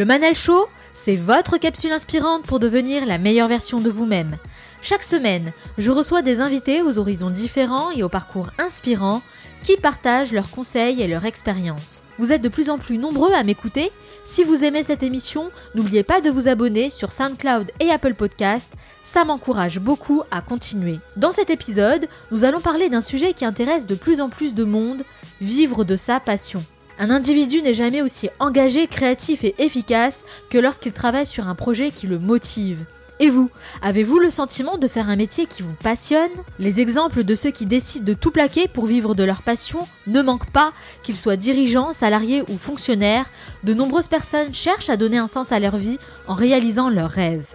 Le Manel Show, c'est votre capsule inspirante pour devenir la meilleure version de vous-même. Chaque semaine, je reçois des invités aux horizons différents et aux parcours inspirants qui partagent leurs conseils et leurs expériences. Vous êtes de plus en plus nombreux à m'écouter. Si vous aimez cette émission, n'oubliez pas de vous abonner sur SoundCloud et Apple Podcast. Ça m'encourage beaucoup à continuer. Dans cet épisode, nous allons parler d'un sujet qui intéresse de plus en plus de monde, vivre de sa passion. Un individu n'est jamais aussi engagé, créatif et efficace que lorsqu'il travaille sur un projet qui le motive. Et vous, avez-vous le sentiment de faire un métier qui vous passionne? Les exemples de ceux qui décident de tout plaquer pour vivre de leur passion ne manquent pas, qu'ils soient dirigeants, salariés ou fonctionnaires. De nombreuses personnes cherchent à donner un sens à leur vie en réalisant leurs rêves.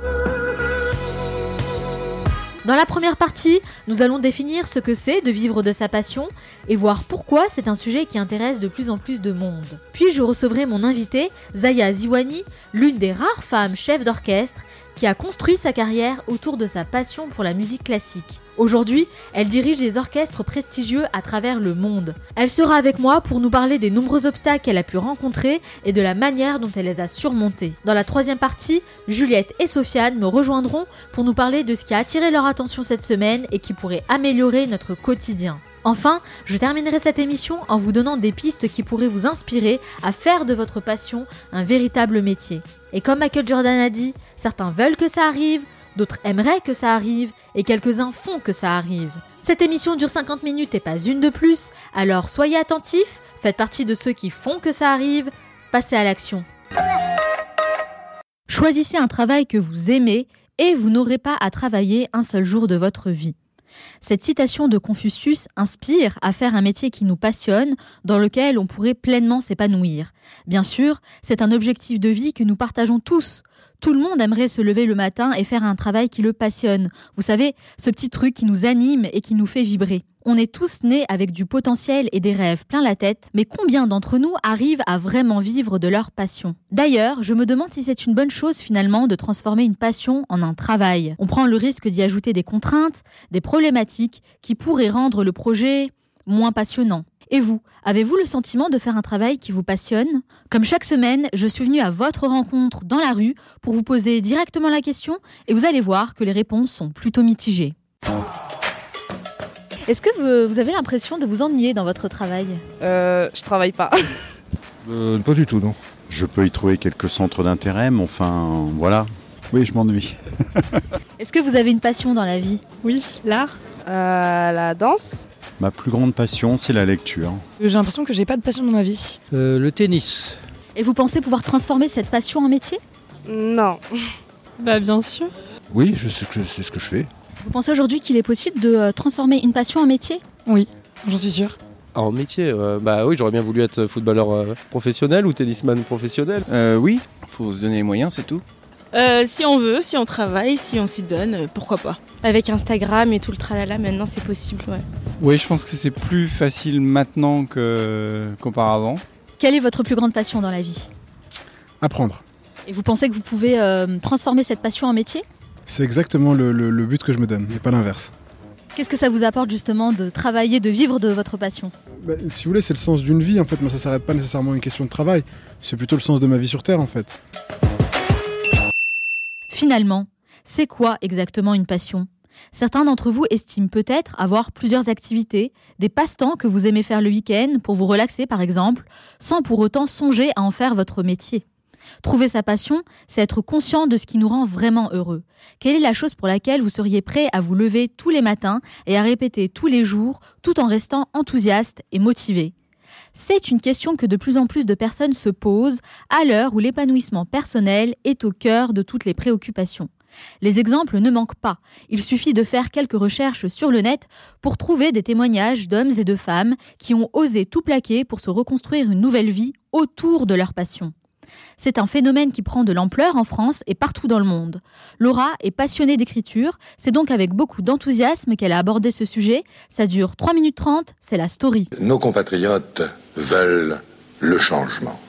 Dans la première partie, nous allons définir ce que c'est de vivre de sa passion et voir pourquoi c'est un sujet qui intéresse de plus en plus de monde. Puis je recevrai mon invité, Zaya Ziwani, l'une des rares femmes chefs d'orchestre qui a construit sa carrière autour de sa passion pour la musique classique. Aujourd'hui, elle dirige des orchestres prestigieux à travers le monde. Elle sera avec moi pour nous parler des nombreux obstacles qu'elle a pu rencontrer et de la manière dont elle les a surmontés. Dans la troisième partie, Juliette et Sofiane me rejoindront pour nous parler de ce qui a attiré leur attention cette semaine et qui pourrait améliorer notre quotidien. Enfin, je terminerai cette émission en vous donnant des pistes qui pourraient vous inspirer à faire de votre passion un véritable métier. Et comme Michael Jordan a dit, certains veulent que ça arrive, d'autres aimeraient que ça arrive, et quelques-uns font que ça arrive. Cette émission dure 50 minutes et pas une de plus, alors soyez attentifs, faites partie de ceux qui font que ça arrive, passez à l'action. Choisissez un travail que vous aimez et vous n'aurez pas à travailler un seul jour de votre vie. Cette citation de Confucius inspire à faire un métier qui nous passionne, dans lequel on pourrait pleinement s'épanouir. Bien sûr, c'est un objectif de vie que nous partageons tous. Tout le monde aimerait se lever le matin et faire un travail qui le passionne. Vous savez, ce petit truc qui nous anime et qui nous fait vibrer. On est tous nés avec du potentiel et des rêves plein la tête, mais combien d'entre nous arrivent à vraiment vivre de leur passion? D'ailleurs, je me demande si c'est une bonne chose finalement de transformer une passion en un travail. On prend le risque d'y ajouter des contraintes, des problématiques qui pourraient rendre le projet moins passionnant. Et vous, avez-vous le sentiment de faire un travail qui vous passionne? Comme chaque semaine, je suis venue à votre rencontre dans la rue pour vous poser directement la question et vous allez voir que les réponses sont plutôt mitigées. Est-ce que vous, avez l'impression de vous ennuyer dans votre travail Euh, je travaille pas. Euh, pas du tout, non. Je peux y trouver quelques centres d'intérêt, mais enfin, voilà. Oui, je m'ennuie. Est-ce que vous avez une passion dans la vie? Oui, l'art. Euh, la danse. Ma plus grande passion, c'est la lecture. J'ai l'impression que j'ai pas de passion dans ma vie. Euh, le tennis. Et vous pensez pouvoir transformer cette passion en métier? Non. Bah bien sûr. Oui, je sais que c'est ce que je fais. Vous pensez aujourd'hui qu'il est possible de euh, transformer une passion en métier? Oui, j'en suis sûr. En métier, euh, bah oui, j'aurais bien voulu être footballeur euh, professionnel ou tennisman professionnel. Euh, oui, faut se donner les moyens, c'est tout. Euh, si on veut, si on travaille, si on s'y donne, euh, pourquoi pas. Avec Instagram et tout le tralala, maintenant c'est possible, ouais. Oui, je pense que c'est plus facile maintenant qu'auparavant. Quelle est votre plus grande passion dans la vie? Apprendre. Et vous pensez que vous pouvez euh, transformer cette passion en métier? C'est exactement le, le- le but que je me donne, et pas l'inverse. Qu'est-ce que ça vous apporte justement de travailler, de vivre de votre passion? Bah, si vous voulez, c'est le sens d'une vie en fait. Moi, ça s'arrête pas nécessairement à une question de travail. C'est plutôt le sens de ma vie sur Terre en fait. Finalement, c'est quoi exactement une passion? Certains d'entre vous estiment peut-être avoir plusieurs activités, des passe-temps que vous aimez faire le week-end pour vous relaxer par exemple, sans pour autant songer à en faire votre métier. Trouver sa passion, c'est être conscient de ce qui nous rend vraiment heureux. Quelle est la chose pour laquelle vous seriez prêt à vous lever tous les matins et à répéter tous les jours tout en restant enthousiaste et motivé? C'est une question que de plus en plus de personnes se posent à l'heure où l'épanouissement personnel est au cœur de toutes les préoccupations. Les exemples ne manquent pas. Il suffit de faire quelques recherches sur le net pour trouver des témoignages d'hommes et de femmes qui ont osé tout plaquer pour se reconstruire une nouvelle vie autour de leur passion. C'est un phénomène qui prend de l'ampleur en France et partout dans le monde. Laura est passionnée d'écriture, c'est donc avec beaucoup d'enthousiasme qu'elle a abordé ce sujet. Ça dure 3 minutes 30, c'est la story. Nos compatriotes veulent le changement.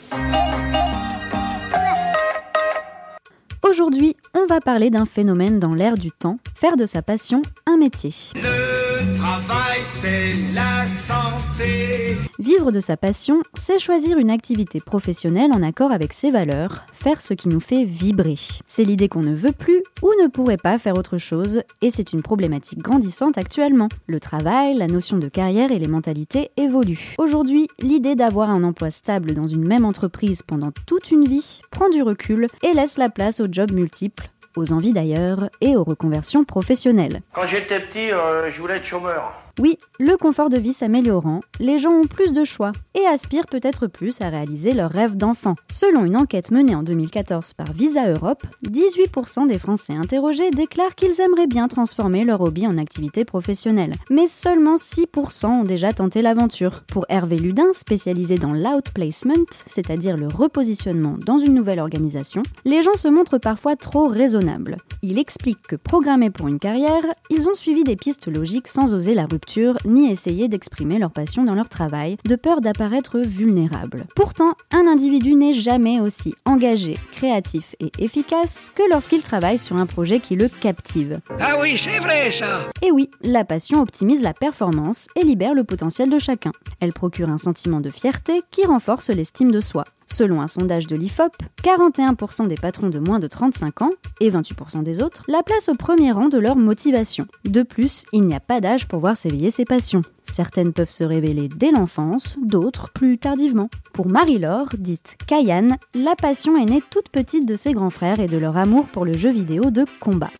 Aujourd'hui, on va parler d'un phénomène dans l'air du temps, faire de sa passion un métier. Le travail, c'est la santé. Vivre de sa passion, c'est choisir une activité professionnelle en accord avec ses valeurs, faire ce qui nous fait vibrer. C'est l'idée qu'on ne veut plus ou ne pourrait pas faire autre chose, et c'est une problématique grandissante actuellement. Le travail, la notion de carrière et les mentalités évoluent. Aujourd'hui, l'idée d'avoir un emploi stable dans une même entreprise pendant toute une vie prend du recul et laisse la place aux jobs multiples aux envies d'ailleurs et aux reconversions professionnelles. Quand j'étais petit, euh, je voulais être chômeur. Oui, le confort de vie s'améliorant, les gens ont plus de choix et aspirent peut-être plus à réaliser leurs rêves d'enfant. Selon une enquête menée en 2014 par Visa Europe, 18% des Français interrogés déclarent qu'ils aimeraient bien transformer leur hobby en activité professionnelle. Mais seulement 6% ont déjà tenté l'aventure. Pour Hervé Ludin, spécialisé dans l'outplacement, c'est-à-dire le repositionnement dans une nouvelle organisation, les gens se montrent parfois trop raisonnables. Il explique que programmés pour une carrière, ils ont suivi des pistes logiques sans oser la rupture ni essayer d'exprimer leur passion dans leur travail, de peur d'apparaître vulnérable. Pourtant, un individu n'est jamais aussi engagé, créatif et efficace que lorsqu'il travaille sur un projet qui le captive. Ah oui, c'est vrai ça Et oui, la passion optimise la performance et libère le potentiel de chacun. Elle procure un sentiment de fierté qui renforce l'estime de soi. Selon un sondage de l'IFOP, 41% des patrons de moins de 35 ans et 28% des autres la placent au premier rang de leur motivation. De plus, il n'y a pas d'âge pour voir s'éveiller ses passions. Certaines peuvent se révéler dès l'enfance, d'autres plus tardivement. Pour Marie-Laure, dite Kayane, la passion est née toute petite de ses grands frères et de leur amour pour le jeu vidéo de combat.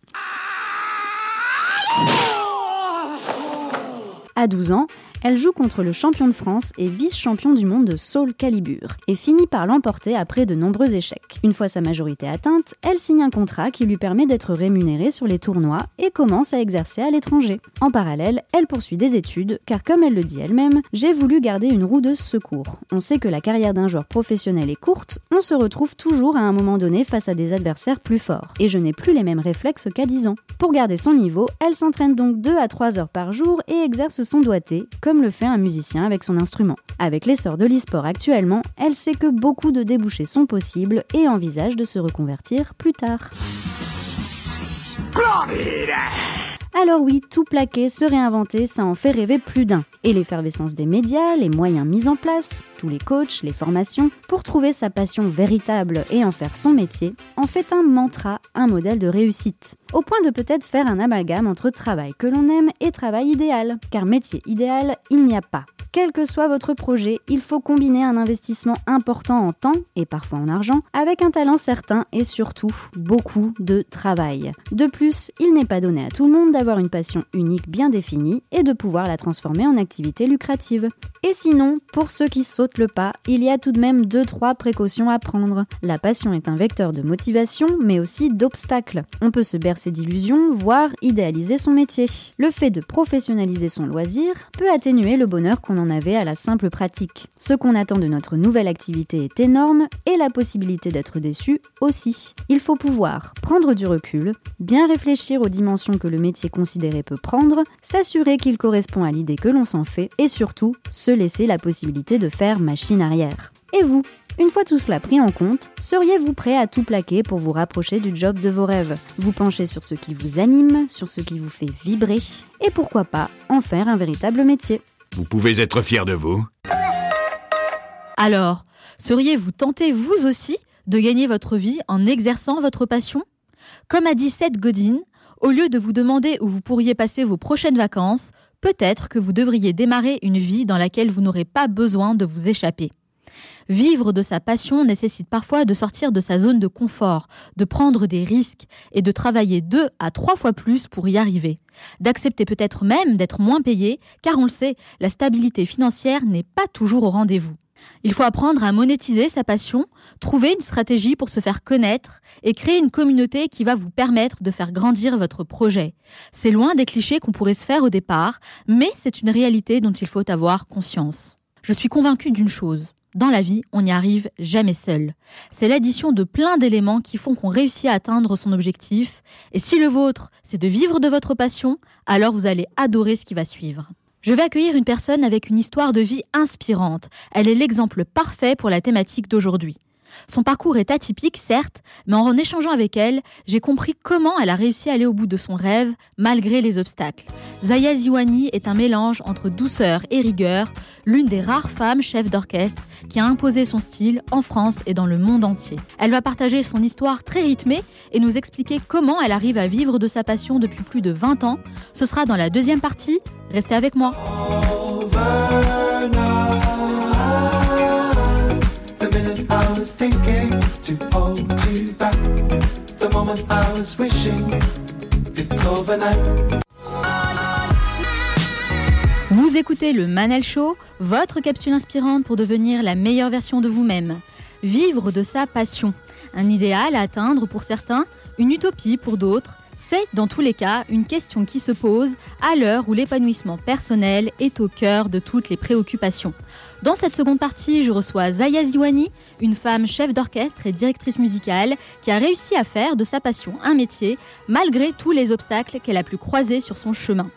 À 12 ans, elle joue contre le champion de France et vice-champion du monde de Soul Calibur et finit par l'emporter après de nombreux échecs. Une fois sa majorité atteinte, elle signe un contrat qui lui permet d'être rémunérée sur les tournois et commence à exercer à l'étranger. En parallèle, elle poursuit des études car comme elle le dit elle-même, j'ai voulu garder une roue de secours. On sait que la carrière d'un joueur professionnel est courte, on se retrouve toujours à un moment donné face à des adversaires plus forts et je n'ai plus les mêmes réflexes qu'à 10 ans. Pour garder son niveau, elle s'entraîne donc 2 à 3 heures par jour et exerce son doigté comme le fait un musicien avec son instrument. Avec l'essor de l'e-sport actuellement, elle sait que beaucoup de débouchés sont possibles et envisage de se reconvertir plus tard. Alors oui, tout plaquer, se réinventer, ça en fait rêver plus d'un. Et l'effervescence des médias, les moyens mis en place, tous les coachs, les formations, pour trouver sa passion véritable et en faire son métier, en fait un mantra, un modèle de réussite. Au point de peut-être faire un amalgame entre travail que l'on aime et travail idéal. Car métier idéal, il n'y a pas. Quel que soit votre projet, il faut combiner un investissement important en temps et parfois en argent avec un talent certain et surtout beaucoup de travail. De plus, il n'est pas donné à tout le monde d'avoir une passion unique bien définie et de pouvoir la transformer en activité lucrative. Et sinon, pour ceux qui sautent le pas, il y a tout de même 2-3 précautions à prendre. La passion est un vecteur de motivation, mais aussi d'obstacles. On peut se bercer d'illusions, voire idéaliser son métier. Le fait de professionnaliser son loisir peut atténuer le bonheur qu'on en avait à la simple pratique. Ce qu'on attend de notre nouvelle activité est énorme et la possibilité d'être déçu aussi. Il faut pouvoir prendre du recul, bien réfléchir aux dimensions que le métier considéré peut prendre, s'assurer qu'il correspond à l'idée que l'on s'en fait et surtout se laisser la possibilité de faire machine arrière. Et vous? Une fois tout cela pris en compte, seriez-vous prêt à tout plaquer pour vous rapprocher du job de vos rêves? Vous pencher sur ce qui vous anime, sur ce qui vous fait vibrer, et pourquoi pas en faire un véritable métier vous pouvez être fier de vous. Alors, seriez-vous tenté vous aussi de gagner votre vie en exerçant votre passion? Comme a dit Seth Godin, Au lieu de vous demander où vous pourriez passer vos prochaines vacances, peut-être que vous devriez démarrer une vie dans laquelle vous n'aurez pas besoin de vous échapper. Vivre de sa passion nécessite parfois de sortir de sa zone de confort, de prendre des risques et de travailler deux à trois fois plus pour y arriver. D'accepter peut-être même d'être moins payé, car on le sait, la stabilité financière n'est pas toujours au rendez-vous. Il faut apprendre à monétiser sa passion, trouver une stratégie pour se faire connaître et créer une communauté qui va vous permettre de faire grandir votre projet. C'est loin des clichés qu'on pourrait se faire au départ, mais c'est une réalité dont il faut avoir conscience. Je suis convaincue d'une chose. Dans la vie, on n'y arrive jamais seul. C'est l'addition de plein d'éléments qui font qu'on réussit à atteindre son objectif. Et si le vôtre, c'est de vivre de votre passion, alors vous allez adorer ce qui va suivre. Je vais accueillir une personne avec une histoire de vie inspirante. Elle est l'exemple parfait pour la thématique d'aujourd'hui. Son parcours est atypique, certes, mais en échangeant avec elle, j'ai compris comment elle a réussi à aller au bout de son rêve, malgré les obstacles. Zaya Ziwani est un mélange entre douceur et rigueur, l'une des rares femmes chefs d'orchestre qui a imposé son style en France et dans le monde entier. Elle va partager son histoire très rythmée et nous expliquer comment elle arrive à vivre de sa passion depuis plus de 20 ans. Ce sera dans la deuxième partie. Restez avec moi. Vous écoutez le Manel Show, votre capsule inspirante pour devenir la meilleure version de vous-même. Vivre de sa passion. Un idéal à atteindre pour certains, une utopie pour d'autres. C'est, dans tous les cas, une question qui se pose à l'heure où l'épanouissement personnel est au cœur de toutes les préoccupations. Dans cette seconde partie, je reçois Zaya Ziwani, une femme chef d'orchestre et directrice musicale qui a réussi à faire de sa passion un métier malgré tous les obstacles qu'elle a pu croiser sur son chemin.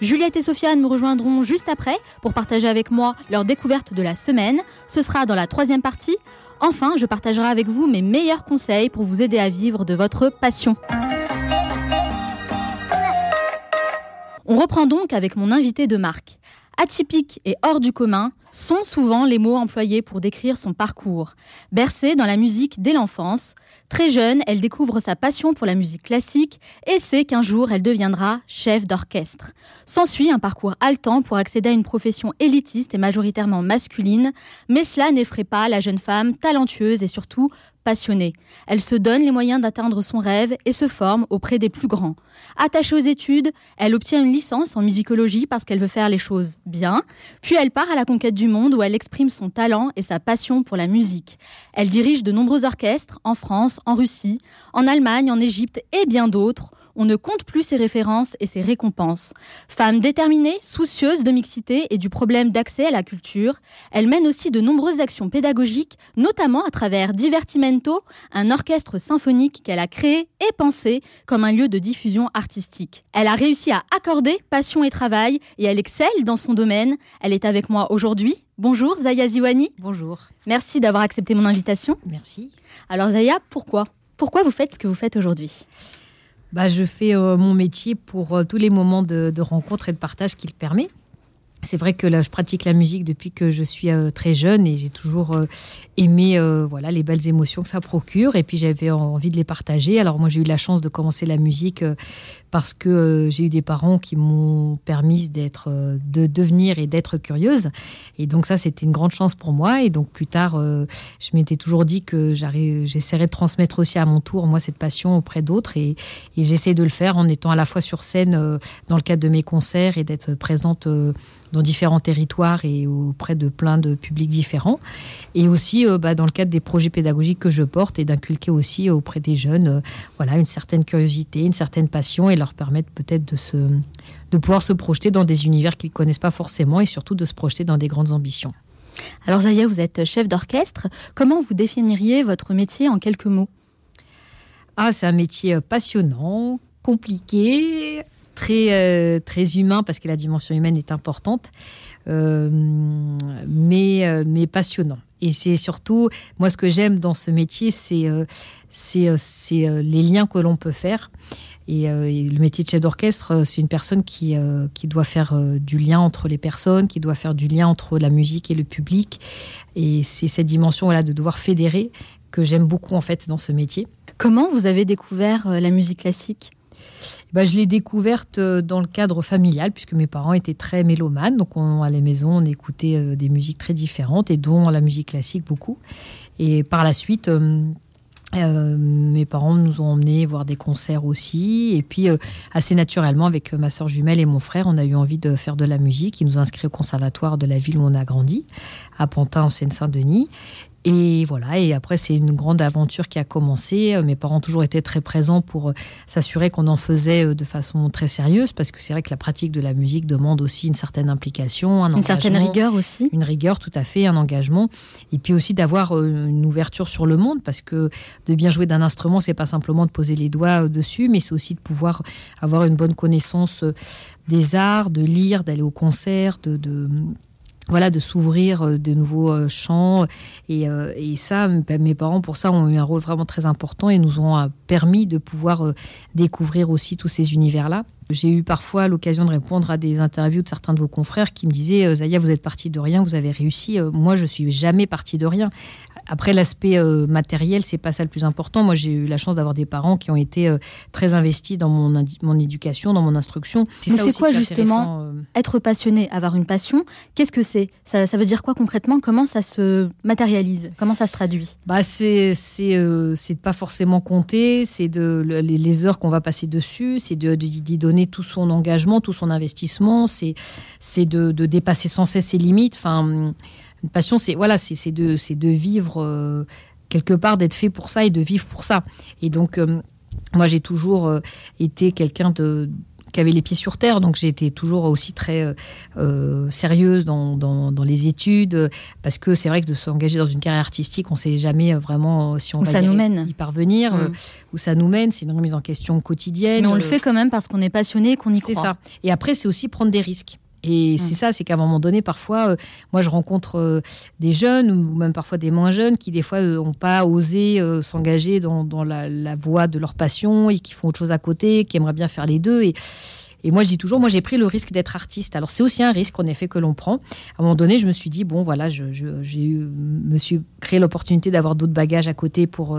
Juliette et Sofiane me rejoindront juste après pour partager avec moi leur découverte de la semaine. Ce sera dans la troisième partie. Enfin, je partagerai avec vous mes meilleurs conseils pour vous aider à vivre de votre passion. On reprend donc avec mon invité de marque. Atypique et hors du commun sont souvent les mots employés pour décrire son parcours. Bercée dans la musique dès l'enfance, très jeune, elle découvre sa passion pour la musique classique et sait qu'un jour elle deviendra chef d'orchestre. S'ensuit un parcours haletant pour accéder à une profession élitiste et majoritairement masculine, mais cela n'effraie pas la jeune femme talentueuse et surtout passionnée. Elle se donne les moyens d'atteindre son rêve et se forme auprès des plus grands. Attachée aux études, elle obtient une licence en musicologie parce qu'elle veut faire les choses bien. Puis elle part à la conquête du monde où elle exprime son talent et sa passion pour la musique. Elle dirige de nombreux orchestres en France, en Russie, en Allemagne, en Égypte et bien d'autres on ne compte plus ses références et ses récompenses. Femme déterminée, soucieuse de mixité et du problème d'accès à la culture, elle mène aussi de nombreuses actions pédagogiques, notamment à travers Divertimento, un orchestre symphonique qu'elle a créé et pensé comme un lieu de diffusion artistique. Elle a réussi à accorder passion et travail et elle excelle dans son domaine. Elle est avec moi aujourd'hui. Bonjour Zaya Ziwani. Bonjour. Merci d'avoir accepté mon invitation. Merci. Alors Zaya, pourquoi? Pourquoi vous faites ce que vous faites aujourd'hui? Bah, je fais euh, mon métier pour euh, tous les moments de, rencontre et de partage qu'il permet. C'est vrai que là, je pratique la musique depuis que je suis euh, très jeune et j'ai toujours aimé voilà les belles émotions que ça procure et puis j'avais envie de les partager. Alors moi j'ai eu la chance de commencer la musique parce que euh, j'ai eu des parents qui m'ont permis d'être, euh, de devenir et d'être curieuse. Et donc ça, c'était une grande chance pour moi. Et donc plus tard, euh, je m'étais toujours dit que j'essaierais de transmettre aussi à mon tour, moi, cette passion auprès d'autres. Et, j'essaie de le faire en étant à la fois sur scène dans le cadre de mes concerts et d'être présente dans différents territoires et auprès de plein de publics différents. Et aussi bah, dans le cadre des projets pédagogiques que je porte et d'inculquer aussi auprès des jeunes voilà, une certaine curiosité, une certaine passion leur permettre peut-être de, se, de pouvoir se projeter dans des univers qu'ils ne connaissent pas forcément et surtout de se projeter dans des grandes ambitions. Alors Zaya, vous êtes chef d'orchestre. Comment vous définiriez votre métier en quelques mots? Ah, c'est un métier passionnant, compliqué, très, euh, très humain parce que la dimension humaine est importante, euh, mais, euh, mais passionnant. Et c'est surtout, moi, ce que j'aime dans ce métier, c'est c'est les liens que l'on peut faire. Et, le métier de chef d'orchestre, c'est une personne qui, qui doit faire du lien entre les personnes, qui doit faire du lien entre la musique et le public. Et c'est cette dimension-là de devoir fédérer que j'aime beaucoup en fait dans ce métier. Comment vous avez découvert la musique classique? Bah, je l'ai découverte euh, dans le cadre familial, puisque mes parents étaient très mélomanes. Donc, on, à la maison, on écoutait euh, des musiques très différentes, et dont la musique classique beaucoup. Et par la suite, euh, mes parents nous ont emmenés voir des concerts aussi. Et puis, assez naturellement, avec ma soeur jumelle et mon frère, on a eu envie de faire de la musique. Ils nous ont inscrits au conservatoire de la ville où on a grandi, à Pantin, en Seine-Saint-Denis. Et voilà, et après, c'est une grande aventure qui a commencé. Euh, mes parents ont toujours été très présents pour euh, s'assurer qu'on en faisait euh, de façon très sérieuse, parce que c'est vrai que la pratique de la musique demande aussi une certaine implication, un une certaine rigueur aussi. Une rigueur, tout à fait, un engagement. Et puis aussi d'avoir une ouverture sur le monde, parce que de bien jouer d'un instrument, c'est pas simplement de poser les doigts dessus, mais c'est aussi de pouvoir avoir une bonne connaissance des arts, de lire, d'aller au concert, de voilà, de s'ouvrir euh, de nouveaux euh, champs. Et, euh, et ça, ben, mes parents, pour ça, ont eu un rôle vraiment très important et nous ont permis de pouvoir découvrir aussi tous ces univers-là. J'ai eu parfois l'occasion de répondre à des interviews de certains de vos confrères qui me disaient Zaya, vous êtes parti de rien, vous avez réussi. Moi, je suis jamais parti de rien. Après, l'aspect euh, matériel, c'est pas ça le plus important. Moi, j'ai eu la chance d'avoir des parents qui ont été euh, très investis dans mon, mon éducation, dans mon instruction. Mais c'est quoi justement euh, être passionné, avoir une passion Qu'est-ce que c'est? Ça, ça, veut dire quoi concrètement? Comment ça se matérialise? Comment ça se traduit? Bah, c'est c'est c'est de pas forcément compter, c'est de les, heures qu'on va passer dessus, c'est de d'y donner tout son engagement, tout son investissement, c'est c'est de, de, dépasser sans cesse ses limites. Enfin une passion, c'est voilà, c'est de, de vivre euh, quelque part, d'être fait pour ça et de vivre pour ça. Et donc, euh, moi, j'ai toujours euh, été quelqu'un de qui avait les pieds sur terre, donc j'ai été toujours aussi très sérieuse dans, dans, les études, parce que c'est vrai que de s'engager dans une carrière artistique, on ne sait jamais vraiment si on va ça nous mène. y parvenir, mm. où ça nous mène, c'est une remise en question quotidienne. Mais on le fait quand même parce qu'on est passionné, qu'on y croit. C'est ça. Et après, c'est aussi prendre des risques. Et mm. c'est ça, c'est qu'à un moment donné, parfois, euh, moi, je rencontre euh, des jeunes ou même parfois des moins jeunes qui, des fois, n'ont pas osé euh, s'engager dans, la, voie de leur passion et qui font autre chose à côté, qui aimeraient bien faire les deux. Et, et moi, je dis toujours, moi, j'ai pris le risque d'être artiste. Alors, c'est aussi un risque, en effet, que l'on prend. À un moment donné, je me suis dit, bon, voilà, je, j'ai me suis créé l'opportunité d'avoir d'autres bagages à côté pour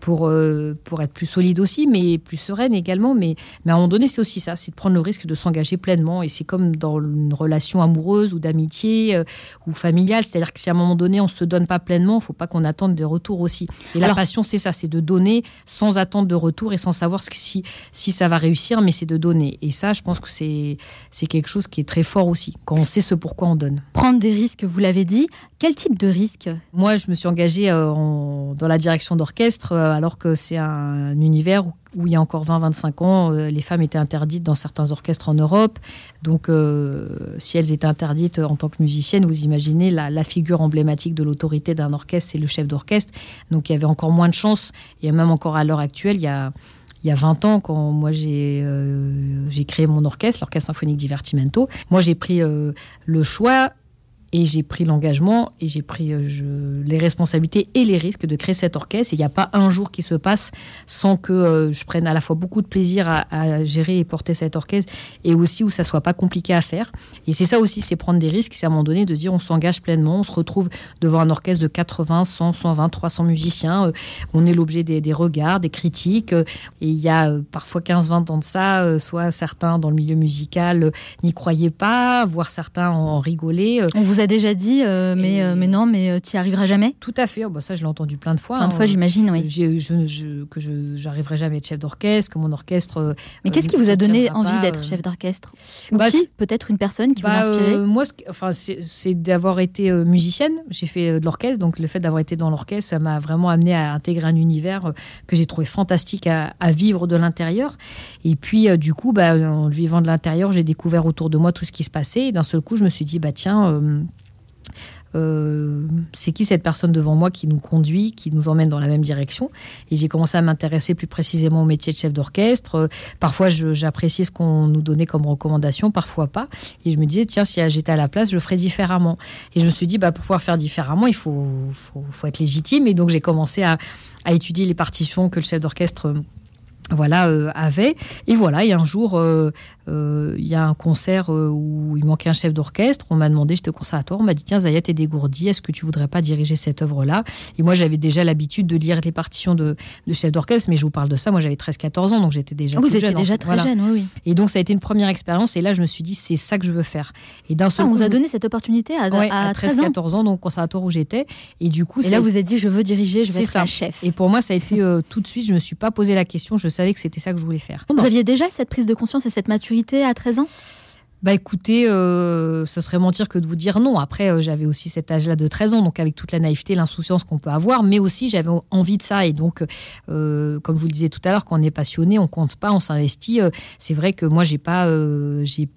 pour, euh, pour être plus solide aussi, mais plus sereine également. Mais, mais à un moment donné, c'est aussi ça, c'est de prendre le risque de s'engager pleinement. Et c'est comme dans une relation amoureuse ou d'amitié euh, ou familiale. C'est-à-dire que si à un moment donné, on ne se donne pas pleinement, il ne faut pas qu'on attende des retours aussi. Et la passion, c'est ça, c'est de donner sans attendre de retour et sans savoir si, si ça va réussir, mais c'est de donner. Et ça, je pense que c'est quelque chose qui est très fort aussi, quand on sait ce pourquoi on donne. Prendre des risques, vous l'avez dit. Quel type de risque? Moi, je me suis engagée euh, dans la direction d'orchestre alors que c'est un, univers où, il y a encore 20-25 ans, euh, les femmes étaient interdites dans certains orchestres en Europe. Donc, si elles étaient interdites en tant que musiciennes, vous imaginez la, figure emblématique de l'autorité d'un orchestre, c'est le chef d'orchestre. Donc, il y avait encore moins de chance. Et même encore à l'heure actuelle, il y a il y a 20 ans, quand moi j'ai créé mon orchestre, l'Orchestre Symphonique Divertimento, moi j'ai pris le choix et j'ai pris l'engagement et j'ai pris euh, les responsabilités et les risques de créer cet orchestre. Il n'y a pas un jour qui se passe sans que euh, je prenne à la fois beaucoup de plaisir à, gérer et porter cet orchestre et aussi où ça soit pas compliqué à faire. Et c'est ça aussi, c'est prendre des risques. C'est à un moment donné de dire on s'engage pleinement, on se retrouve devant un orchestre de 80, 100, 120, 300 musiciens. Euh, on est l'objet des, regards, des critiques. et il y a parfois 15-20 ans de ça, soit certains dans le milieu musical n'y croyaient pas, voire certains en rigolaient. A déjà dit, euh, mais, euh, mais non, mais euh, tu n'y arriveras jamais Tout à fait. Oh, bah, ça, je l'ai entendu plein de fois. Plein de fois, hein. j'imagine, oui. Je, que je n'arriverai jamais à être chef d'orchestre, que mon orchestre. mais qu'est-ce qui vous a donné envie d'être chef d'orchestre Ou bah, qui Peut-être une personne qui vous a bah, inspiré Moi, enfin, c'est d'avoir été musicienne. J'ai fait de l'orchestre, donc le fait d'avoir été dans l'orchestre, ça m'a vraiment amené à intégrer un univers que j'ai trouvé fantastique à, vivre de l'intérieur. Et puis, du coup, bah, en vivant de l'intérieur, j'ai découvert autour de moi tout ce qui se passait. Et d'un seul coup, je me suis dit, bah tiens, euh, c'est qui cette personne devant moi qui nous conduit, qui nous emmène dans la même direction. Et j'ai commencé à m'intéresser plus précisément au métier de chef d'orchestre. Euh, parfois, j'appréciais ce qu'on nous donnait comme recommandation, parfois pas. Et je me disais, tiens, si j'étais à la place, je ferais différemment. Et je me suis dit, bah, pour pouvoir faire différemment, il faut, être légitime. Et donc, j'ai commencé à, étudier les partitions que le chef d'orchestre voilà, euh, avait. Et voilà, et un jour, euh, il y a un concert où il manquait un chef d'orchestre. On m'a demandé, j'étais au conservatoire, on m'a dit tiens Zaya t'es dégourdi, est-ce que tu voudrais pas diriger cette œuvre-là? Et moi j'avais déjà l'habitude de lire les partitions de, chef d'orchestre, mais je vous parle de ça, moi j'avais 13-14 ans, donc j'étais déjà. Ah, vous étiez déjà très jeune, oui, oui. Et donc ça a été une première expérience, et là je me suis dit, c'est ça que je veux faire. Et d'un seul ah, on vous a donné cette opportunité à, à, 13-14 ans. donc au conservatoire où j'étais. Et du coup, et là vous avez dit, je veux diriger, je vais être ça. chef. Et pour moi, ça a été euh, tout de suite, je me suis pas posé la question, je savais que c'était ça que je voulais faire. Vous aviez déjà cette prise de conscience et cette maturité à 13 ans? Bah écoutez, euh, ce serait mentir que de vous dire non. Après, euh, j'avais aussi cet âge-là de 13 ans, donc avec toute la naïveté, l'insouciance qu'on peut avoir, mais aussi j'avais envie de ça. Et donc, euh, comme je vous le disais tout à l'heure, quand on est passionné, on compte pas, on s'investit. c'est vrai que moi, j'ai pas, j'ai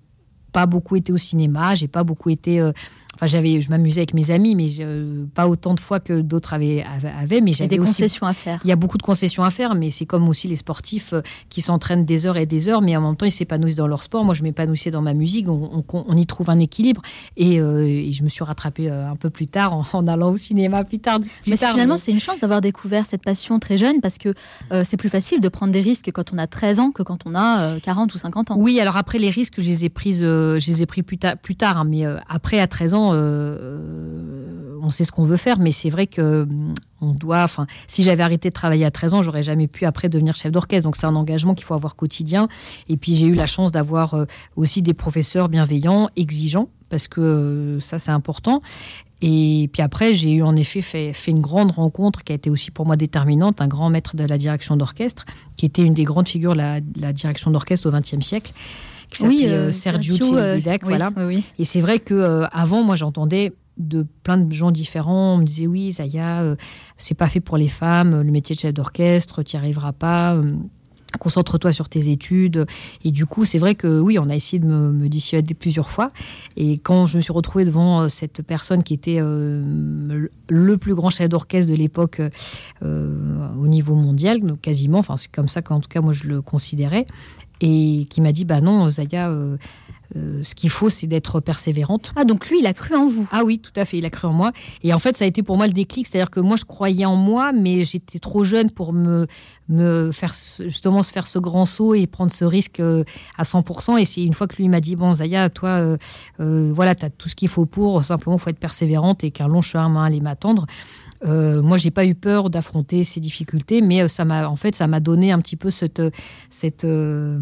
pas beaucoup été au cinéma, j'ai pas beaucoup été Enfin, j'avais, je m'amusais avec mes amis, mais pas autant de fois que d'autres avaient, avaient. Mais j'avais des concessions à faire. Il y a beaucoup de concessions à faire, mais c'est comme aussi les sportifs euh, qui s'entraînent des heures et des heures, mais en même temps ils s'épanouissent dans leur sport. Moi, je m'épanouissais dans ma musique, on, on, y trouve un équilibre. Et, euh, je me suis rattrapée euh, un peu plus tard en, allant au cinéma plus tard. mais finalement, c'est une chance d'avoir découvert cette passion très jeune, parce que c'est plus facile de prendre des risques quand on a 13 ans que quand on a 40 ou 50 ans. Oui, alors après les risques, je les ai prises, je les ai pris plus, plus tard, hein, mais après à 13 ans euh, on sait ce qu'on veut faire, mais c'est vrai que mm, on doit. Enfin, si j'avais arrêté de travailler à 13 ans, j'aurais jamais pu après devenir chef d'orchestre. Donc c'est un engagement qu'il faut avoir quotidien. Et puis j'ai eu la chance d'avoir euh, aussi des professeurs bienveillants, exigeants, parce que euh, ça c'est important. Et puis après, j'ai eu en effet fait, une grande rencontre qui a été aussi pour moi déterminante, un grand maître de la direction d'orchestre, qui était une des grandes figures de la, direction d'orchestre au XXe siècle, qui s'appelait euh, Sergio euh, voilà. Et c'est vrai que euh, avant, moi, j'entendais de plein de gens différents. On me disait oui, Zaya, c'est pas fait pour les femmes, le métier de chef d'orchestre, tu n'y arriveras pas. Concentre-toi sur tes études. Et du coup, c'est vrai que oui, on a essayé de me, dissuader plusieurs fois. Et quand je me suis retrouvée devant cette personne qui était le plus grand chef d'orchestre de l'époque au niveau mondial, quasiment, enfin c'est comme ça qu'en tout cas moi je le considérais, et qui m'a dit bah non Zaya euh, euh, ce qu'il faut c'est d'être persévérante. Ah donc lui il a cru en vous. Ah oui tout à fait il a cru en moi. Et en fait ça a été pour moi le déclic c'est à dire que moi je croyais en moi mais j'étais trop jeune pour me me faire justement se faire ce grand saut et prendre ce risque euh, à 100% et c'est une fois que lui m'a dit bon Zaya toi voilà tu as tout ce qu'il faut pour simplement faut être persévérante et qu'un long chemin allait m'attendre euh, moi, j'ai pas eu peur d'affronter ces difficultés, mais euh, ça m'a, en fait, ça m'a donné un petit peu cette, cette, euh,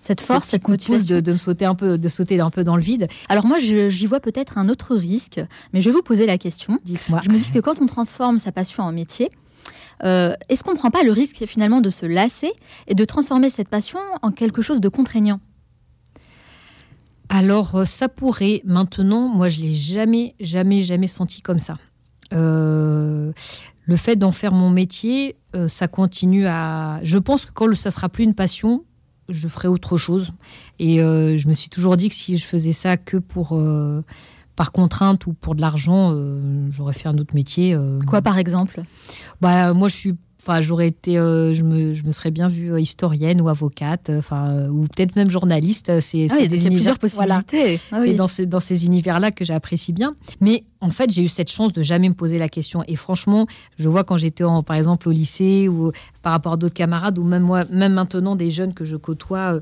cette force, cette motivation de, me sauter un peu, de sauter un peu dans le vide. Alors moi, j'y vois peut-être un autre risque, mais je vais vous poser la question. Dites-moi. Je me dis que quand on transforme sa passion en métier, est-ce qu'on ne prend pas le risque finalement de se lasser et de transformer cette passion en quelque chose de contraignant? Alors, ça pourrait. Maintenant, moi, je l'ai jamais, jamais, jamais senti comme ça. Euh, le fait d'en faire mon métier, euh, ça continue à. Je pense que quand ça sera plus une passion, je ferai autre chose. Et euh, je me suis toujours dit que si je faisais ça que pour par contrainte ou pour de l'argent, j'aurais fait un autre métier. Quoi par exemple? Bah moi je suis Enfin, j'aurais été, je, me, je me serais bien vue historienne ou avocate, enfin, ou peut-être même journaliste. C'est ah, des plusieurs possibilités. Ah c'est dans ces, dans ces univers-là que j'apprécie bien. Mais en fait, j'ai eu cette chance de jamais me poser la question. Et franchement, je vois quand j'étais, par exemple, au lycée ou par rapport à d'autres camarades, ou même moi, même maintenant des jeunes que je côtoie,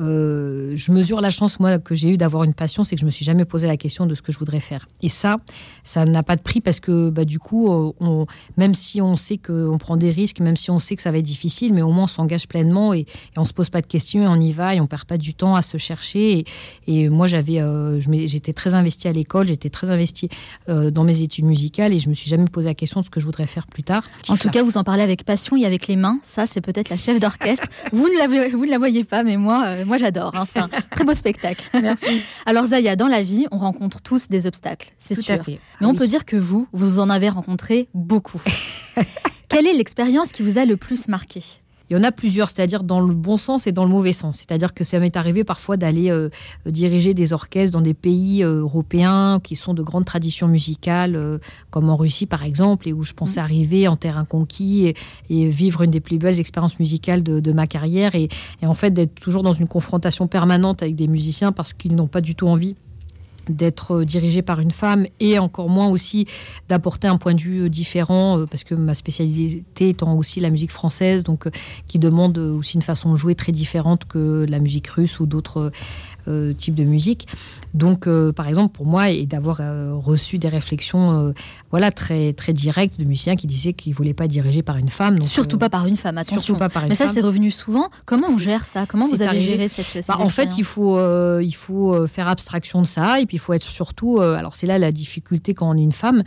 euh, euh, je mesure la chance moi que j'ai eu d'avoir une passion, c'est que je me suis jamais posé la question de ce que je voudrais faire. Et ça, ça n'a pas de prix parce que bah, du coup, euh, même si on sait qu'on prend des risques, même si on sait que ça va être difficile, mais au moins on s'engage pleinement et, et, on se pose pas de questions et on y va et on perd pas du temps à se chercher. Et, moi, j'avais, j'étais très investie à l'école, j'étais très investie euh, dans mes études musicales et je me suis jamais posé la question de ce que je voudrais faire plus tard. En tout cas, vous en parlez avec passion et avec les mains. Ça, c'est peut-être la chef d'orchestre. vous, ne vous ne la voyez pas, mais moi, euh, moi j'adore. Hein. C'est un très beau spectacle. Merci. Alors Zaya, dans la vie, on rencontre tous des obstacles, c'est sûr. fait. Mais on ah peut dire que vous, vous en avez rencontré beaucoup. Quelle est l'expérience qui vous a le plus marqué? Il y en a plusieurs, c'est-à-dire dans le bon sens et dans le mauvais sens. C'est-à-dire que ça m'est arrivé parfois d'aller euh, diriger des orchestres dans des pays euh, européens qui sont de grandes traditions musicales, euh, comme en Russie par exemple, et où je pensais mmh. arriver en terrain conquis et, vivre une des plus belles expériences musicales de, ma carrière, et, et en fait d'être toujours dans une confrontation permanente avec des musiciens parce qu'ils n'ont pas du tout envie d'être dirigé par une femme et encore moins aussi d'apporter un point de vue différent parce que ma spécialité étant aussi la musique française donc qui demande aussi une façon de jouer très différente que la musique russe ou d'autres types de musique donc, euh, par exemple, pour moi, et d'avoir euh, reçu des réflexions euh, voilà, très, très directes de musiciens qui disaient qu'ils ne voulaient pas diriger par une femme. surtout pas par une femme, attention. Surtout pas par une Mais ça, c'est revenu souvent. Comment on gère ça? Comment vous avez géré cette bah, En fait, il faut, il faut faire abstraction de ça. Et puis, il faut être surtout... alors, c'est là la difficulté quand on est une femme,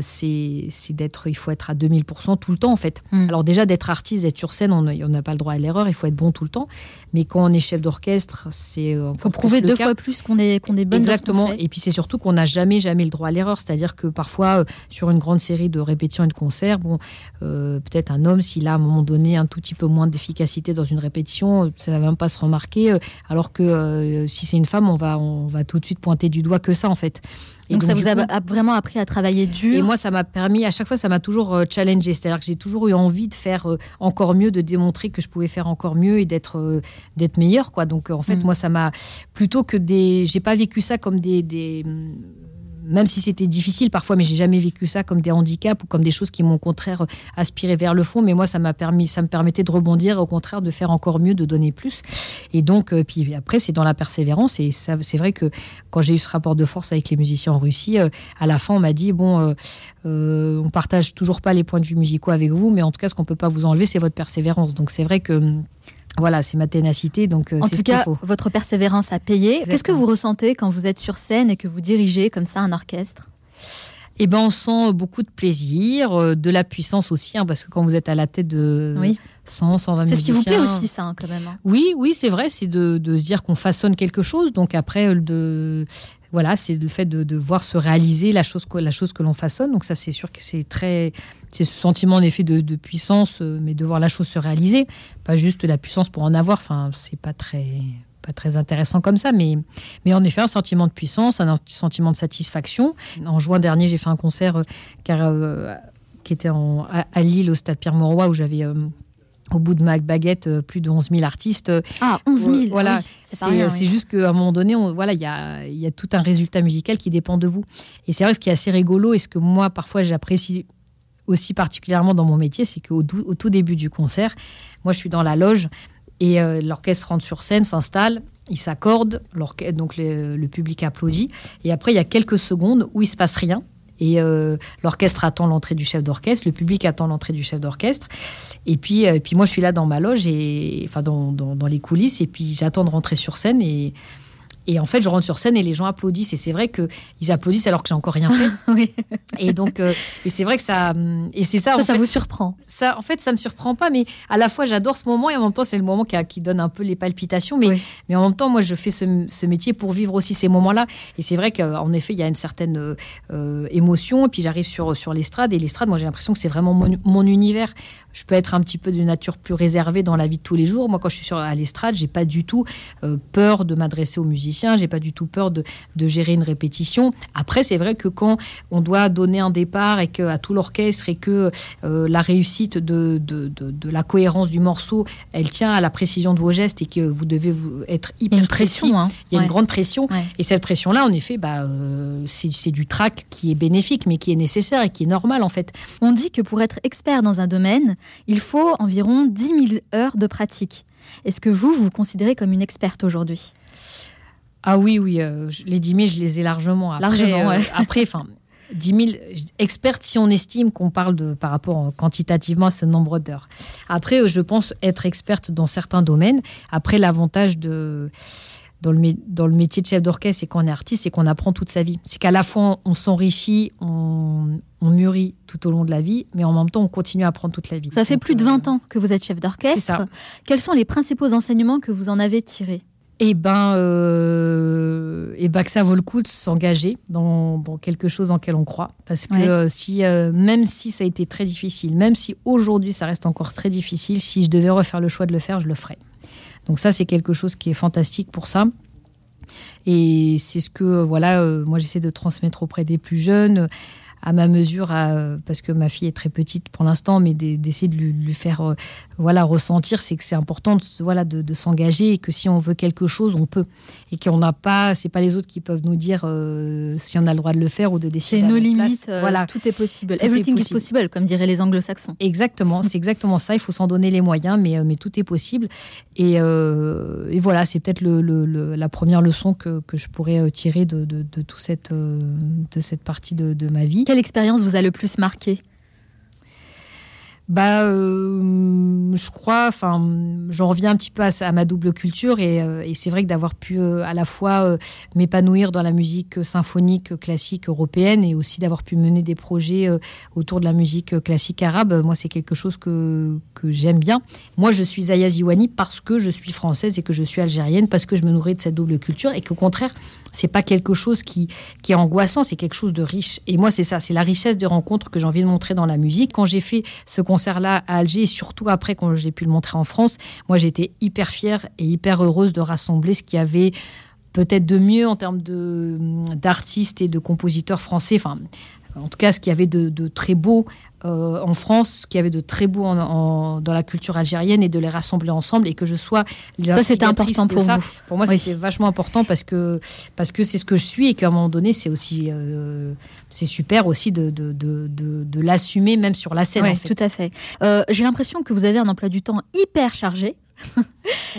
c'est d'être... Il faut être à 2000% tout le temps, en fait. Hmm. Alors, déjà, d'être artiste, d'être sur scène, on n'a pas le droit à l'erreur. Il faut être bon tout le temps. Mais quand on est chef d'orchestre, c'est... Il faut prouver deux fois plus qu'on est, qu'on est Exactement. Et puis c'est surtout qu'on n'a jamais, jamais le droit à l'erreur. C'est-à-dire que parfois, euh, sur une grande série de répétitions et de concerts, bon, euh, peut-être un homme, s'il a à un moment donné un tout petit peu moins d'efficacité dans une répétition, ça ne va même pas se remarquer. Euh, alors que si c'est une femme, on va, on va tout de suite pointer du doigt que ça, en fait. Donc, ça vous a vraiment appris à travailler dur. Et moi, ça m'a permis, à chaque fois, ça m'a toujours challengé. C'est-à-dire que j'ai toujours eu envie de faire encore mieux, de démontrer que je pouvais faire encore mieux et d'être d'être meilleur. Quoi. Donc, en fait, mm. moi, ça m'a plutôt que des. J'ai pas vécu ça comme des, des même si c'était difficile parfois, mais j'ai jamais vécu ça comme des handicaps ou comme des choses qui m'ont au contraire aspiré vers le fond. Mais moi, ça m'a permis, ça me permettait de rebondir, au contraire, de faire encore mieux, de donner plus. Et donc, euh, puis après, c'est dans la persévérance. Et c'est vrai que quand j'ai eu ce rapport de force avec les musiciens en Russie, euh, à la fin, on m'a dit bon, euh, on partage toujours pas les points de vue musicaux avec vous, mais en tout cas, ce qu'on peut pas vous enlever, c'est votre persévérance. Donc, c'est vrai que voilà, c'est ma ténacité. Donc, euh, en tout cas, votre persévérance a payé. Qu'est-ce que vous ressentez quand vous êtes sur scène et que vous dirigez comme ça un orchestre? Eh ben, on sent beaucoup de plaisir, euh, de la puissance aussi, hein, parce que quand vous êtes à la tête de 100, 120 musiciens... C'est ce qui vous plaît aussi, ça, hein, quand même. Hein. Oui, oui, c'est vrai, c'est de, de, se dire qu'on façonne quelque chose. Donc après, euh, de, voilà, c'est le fait de, voir se réaliser la chose, la chose que l'on façonne. Donc ça, c'est sûr que c'est très, c'est ce sentiment en effet de, puissance, euh, mais de voir la chose se réaliser, pas juste la puissance pour en avoir. Enfin, c'est pas très, pas très intéressant comme ça, mais, mais en effet un sentiment de puissance, un sentiment de satisfaction. En juin dernier, j'ai fait un concert euh, euh, qui était à, Lille au Stade Pierre-Mauroy où j'avais au bout de ma baguette, euh, plus de 11 000 artistes. Ah, 11 000 Voilà, c'est juste qu'à un moment donné, voilà, il y a, y a, tout un résultat musical qui dépend de vous. Et c'est vrai, ce qui est assez rigolo et ce que moi, parfois, j'apprécie aussi particulièrement dans mon métier, c'est qu'au au tout début du concert, moi, je suis dans la loge et euh, l'orchestre rentre sur scène, s'installe, il s'accorde, donc le, le, public applaudit. Et après, il y a quelques secondes où il se passe rien. Et euh, l'orchestre attend l'entrée du chef d'orchestre, le public attend l'entrée du chef d'orchestre. Et puis, euh, puis moi, je suis là dans ma loge, et, enfin dans, dans, dans les coulisses, et puis j'attends de rentrer sur scène. Et, et en fait, je rentre sur scène et les gens applaudissent. Et c'est vrai qu'ils applaudissent alors que j'ai encore rien fait. oui. Et donc, euh, et c'est vrai que ça. Et c'est ça. Ça, ça vous surprend Ça, en fait, ça me surprend pas. Mais à la fois, j'adore ce moment et en même temps, c'est le moment qui, qui, donne un peu les palpitations. Mais, mais en même temps, moi, je fais ce, ce métier pour vivre aussi ces moments-là. Et c'est vrai qu'en effet, il y a une certaine euh, émotion. Et puis, j'arrive sur, sur l'estrade. Et l'estrade, moi, j'ai l'impression que c'est vraiment mon, mon, univers. Je peux être un petit peu de nature plus réservée dans la vie de tous les jours. Moi, quand je suis sur, à l'estrade, j'ai pas du tout euh, peur de m'adresser aux musiciens j'ai pas du tout peur de, gérer une répétition. Après, c'est vrai que quand on doit donner un départ et que à tout l'orchestre et que euh, la réussite de, de, la cohérence du morceau, elle tient à la précision de vos gestes et que vous devez vous être hyper une pression, hein. Il y a une grande pression. Et cette pression-là, en effet, bah, euh, c'est du trac qui est bénéfique, mais qui est nécessaire et qui est normal en fait. On dit que pour être expert dans un domaine, il faut environ 10 000 heures de pratique. Est-ce que vous vous considérez comme une experte aujourd'hui? Ah oui, oui, euh, les 10 000, je les ai largement. Après, largement, euh, après, enfin, 10 000 expertes si on estime qu'on parle de par rapport quantitativement à ce nombre d'heures. Après, euh, je pense être experte dans certains domaines. Après, l'avantage de dans le, dans le métier de chef d'orchestre, c'est qu'on est artiste, c'est qu'on apprend toute sa vie. C'est qu'à la fois, on s'enrichit, on, on, mûrit tout au long de la vie, mais en même temps, on continue à apprendre toute la vie. Ça fait plus de 20 ans que vous êtes chef d'orchestre. Quels sont les principaux enseignements que vous en avez tirés? Et eh ben, euh, et ben que ça vaut le coup de s'engager dans, quelque chose en lequel on croit. Parce que euh, si, euh, même si ça a été très difficile, même si aujourd'hui ça reste encore très difficile, si je devais refaire le choix de le faire, je le ferais. Donc ça, c'est quelque chose qui est fantastique pour ça. Et c'est ce que, voilà, moi j'essaie de transmettre auprès des plus jeunes à ma mesure, parce que ma fille est très petite pour l'instant, mais d'essayer de lui, faire voilà, ressentir, c'est que c'est important de, voilà, de, s'engager et que si on veut quelque chose, on peut. Et qu'on n'a pas, c'est pas les autres qui peuvent nous dire si on a le droit de le faire ou de décider. C'est nos limites, voilà. tout est possible. Everything is possible, comme diraient les anglo-saxons. Exactement, c'est exactement ça. Il faut s'en donner les moyens, mais, mais tout est possible. Et, et voilà, c'est peut-être le, la première leçon que, que je pourrais tirer de, de, de, tout cette, de cette partie de, de ma vie. Quelle expérience vous a le plus marqué? Bah, euh, je crois, enfin, j'en reviens un petit peu à, ma double culture et, euh, et c'est vrai que d'avoir pu euh, à la fois m'épanouir dans la musique symphonique classique européenne et aussi d'avoir pu mener des projets autour de la musique classique arabe, moi c'est quelque chose que, que j'aime bien. Moi je suis Zaya Ziwani parce que je suis française et que je suis algérienne, parce que je me nourris de cette double culture et qu'au contraire, c'est pas quelque chose qui, est angoissant, c'est quelque chose de riche. Et moi c'est ça, c'est la richesse des rencontres que j'ai envie de montrer dans la musique. Quand j'ai fait ce concert-là à Alger, et surtout après quand j'ai pu le montrer en France, moi j'étais hyper fière et hyper heureuse de rassembler ce qu'il y avait peut-être de mieux en termes d'artistes et de compositeurs français. En tout cas, ce qu'il y avait de, très beau euh, en France, ce qu'il y avait de très beau dans la culture algérienne et de les rassembler ensemble et que je sois ça c'était important pour vous. pour moi c'était vachement important parce que parce que c'est ce que je suis et qu'à un moment donné c'est aussi euh, c'est super aussi de, de, de, de l'assumer même sur la scène Oui, tout à fait. Euh, j'ai l'impression que vous avez un emploi du temps hyper chargé.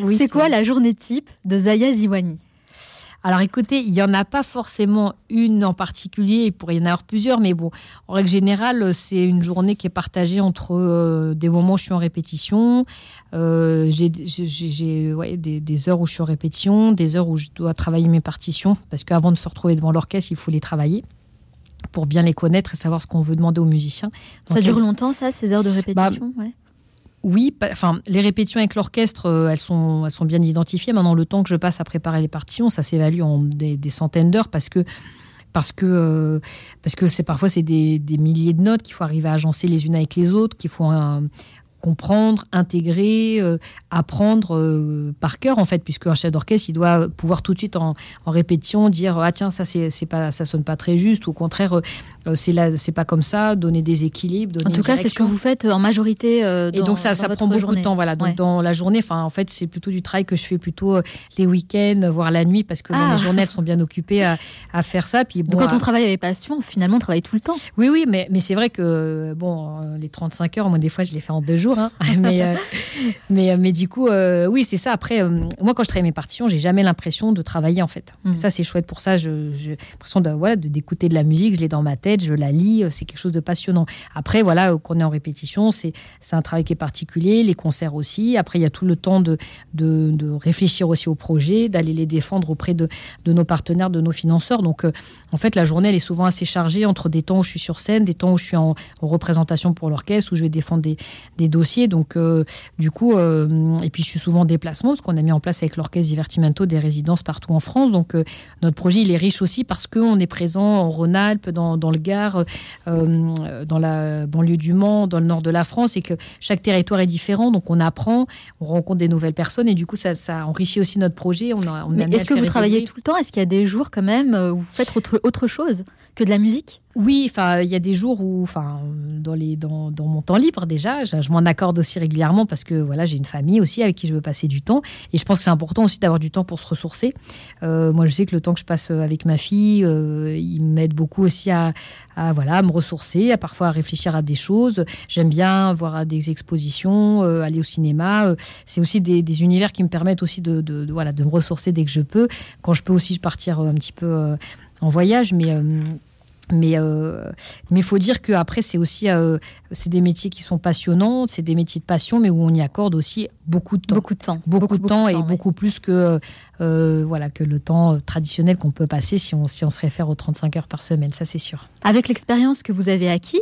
Oui, c'est quoi la journée type de Zaya Ziwani? Alors écoutez, il n'y en a pas forcément une en particulier, il pourrait y en avoir plusieurs, mais bon, en règle générale, c'est une journée qui est partagée entre euh, des moments où je suis en répétition, euh, j'ai des, heures où je suis en répétition, des heures où je dois travailler mes partitions, parce qu'avant de se retrouver devant l'orchestre, il faut les travailler pour bien les connaître et savoir ce qu'on veut demander aux musiciens. ça dure longtemps, ça, ces heures de répétition? Bah, oui, les répétitions avec l'orchestre, euh, elles, sont, elles sont bien identifiées. Maintenant, le temps que je passe à préparer les partitions, ça s'évalue en des, centaines d'heures euh, parce que c'est parfois c'est des, milliers de notes qu'il faut arriver à agencer les unes avec les autres, qu'il faut comprendre, intégrer, euh, apprendre euh, par cœur en fait, puisque un chef d'orchestre il doit pouvoir tout de suite en, répétition dire ah tiens ça c'est pas ça sonne pas très juste ou au contraire euh, c'est là c'est pas comme ça, donner des équilibres. en tout cas c'est ce que vous faites en majorité. et donc ça ça prend beaucoup de temps voilà donc dans la journée enfin en fait c'est plutôt du travail que je fais plutôt les week-ends voire la nuit parce que ah. mes journées elles sont bien occupées à, à faire ça puis donc quand on travaille avec passion finalement on travaille tout le temps. Oui oui mais mais c'est vrai que bon les 35 heures moi des fois je les fais en deux jours Hein. mais, euh, mais, euh, mais du coup, euh, oui, c'est ça. Après, moi, quand je travaille mes partitions, j'ai jamais l'impression de travailler, en fait. Mm. Ça, c'est chouette pour ça. J'ai l'impression de, voilà, d'écouter de la musique, je l'ai dans ma tête, je la lis, c'est quelque chose de passionnant. Après, voilà, qu'on est en répétition, c'est un travail qui est particulier, les concerts aussi. Après, il y a tout le temps de, de, de réfléchir aussi au projet, d'aller les défendre auprès de, de, nos partenaires, de nos financeurs. Donc, en fait, la journée, elle est souvent assez chargée entre des temps où je suis sur scène, des temps où je suis en, en représentation pour l'orchestre, où je vais défendre des, des dossiers donc, euh, du coup, euh, et puis je suis souvent en déplacement parce qu'on a mis en place avec l'orchestre Divertimento des résidences partout en France. Donc, euh, notre projet, il est riche aussi parce qu'on est présent en Rhône-Alpes, dans, le Gard, dans la banlieue du Mans, dans le nord de la France et que chaque territoire est différent. Donc, on apprend, on rencontre des nouvelles personnes et du coup, ça, enrichit aussi notre projet. On est-ce que vous travaillez tout le temps? Est-ce qu'il y a des jours quand même où vous faites autre, autre chose que de la musique? Oui, enfin, il y a des jours où, enfin, dans les, dans, mon temps libre déjà, je, m'en accorde aussi régulièrement parce que voilà, j'ai une famille aussi avec qui je veux passer du temps et je pense que c'est important aussi d'avoir du temps pour se ressourcer. Euh, moi, je sais que le temps que je passe avec ma fille, euh, il m'aide beaucoup aussi à, à, voilà, me ressourcer, à parfois à réfléchir à des choses. J'aime bien voir des expositions, euh, aller au cinéma. c'est aussi des, univers qui me permettent aussi de, de, voilà, de me ressourcer dès que je peux. Quand je peux aussi partir un petit peu en voyage, mais mais euh, mais faut dire que après c'est aussi euh, c'est des métiers qui sont passionnants, c'est des métiers de passion, mais où on y accorde aussi beaucoup de temps, beaucoup de temps, beaucoup, de temps et beaucoup plus que euh, voilà que le temps traditionnel qu'on peut passer si on si on se réfère aux 35 heures par semaine, ça c'est sûr. Avec l'expérience que vous avez acquis,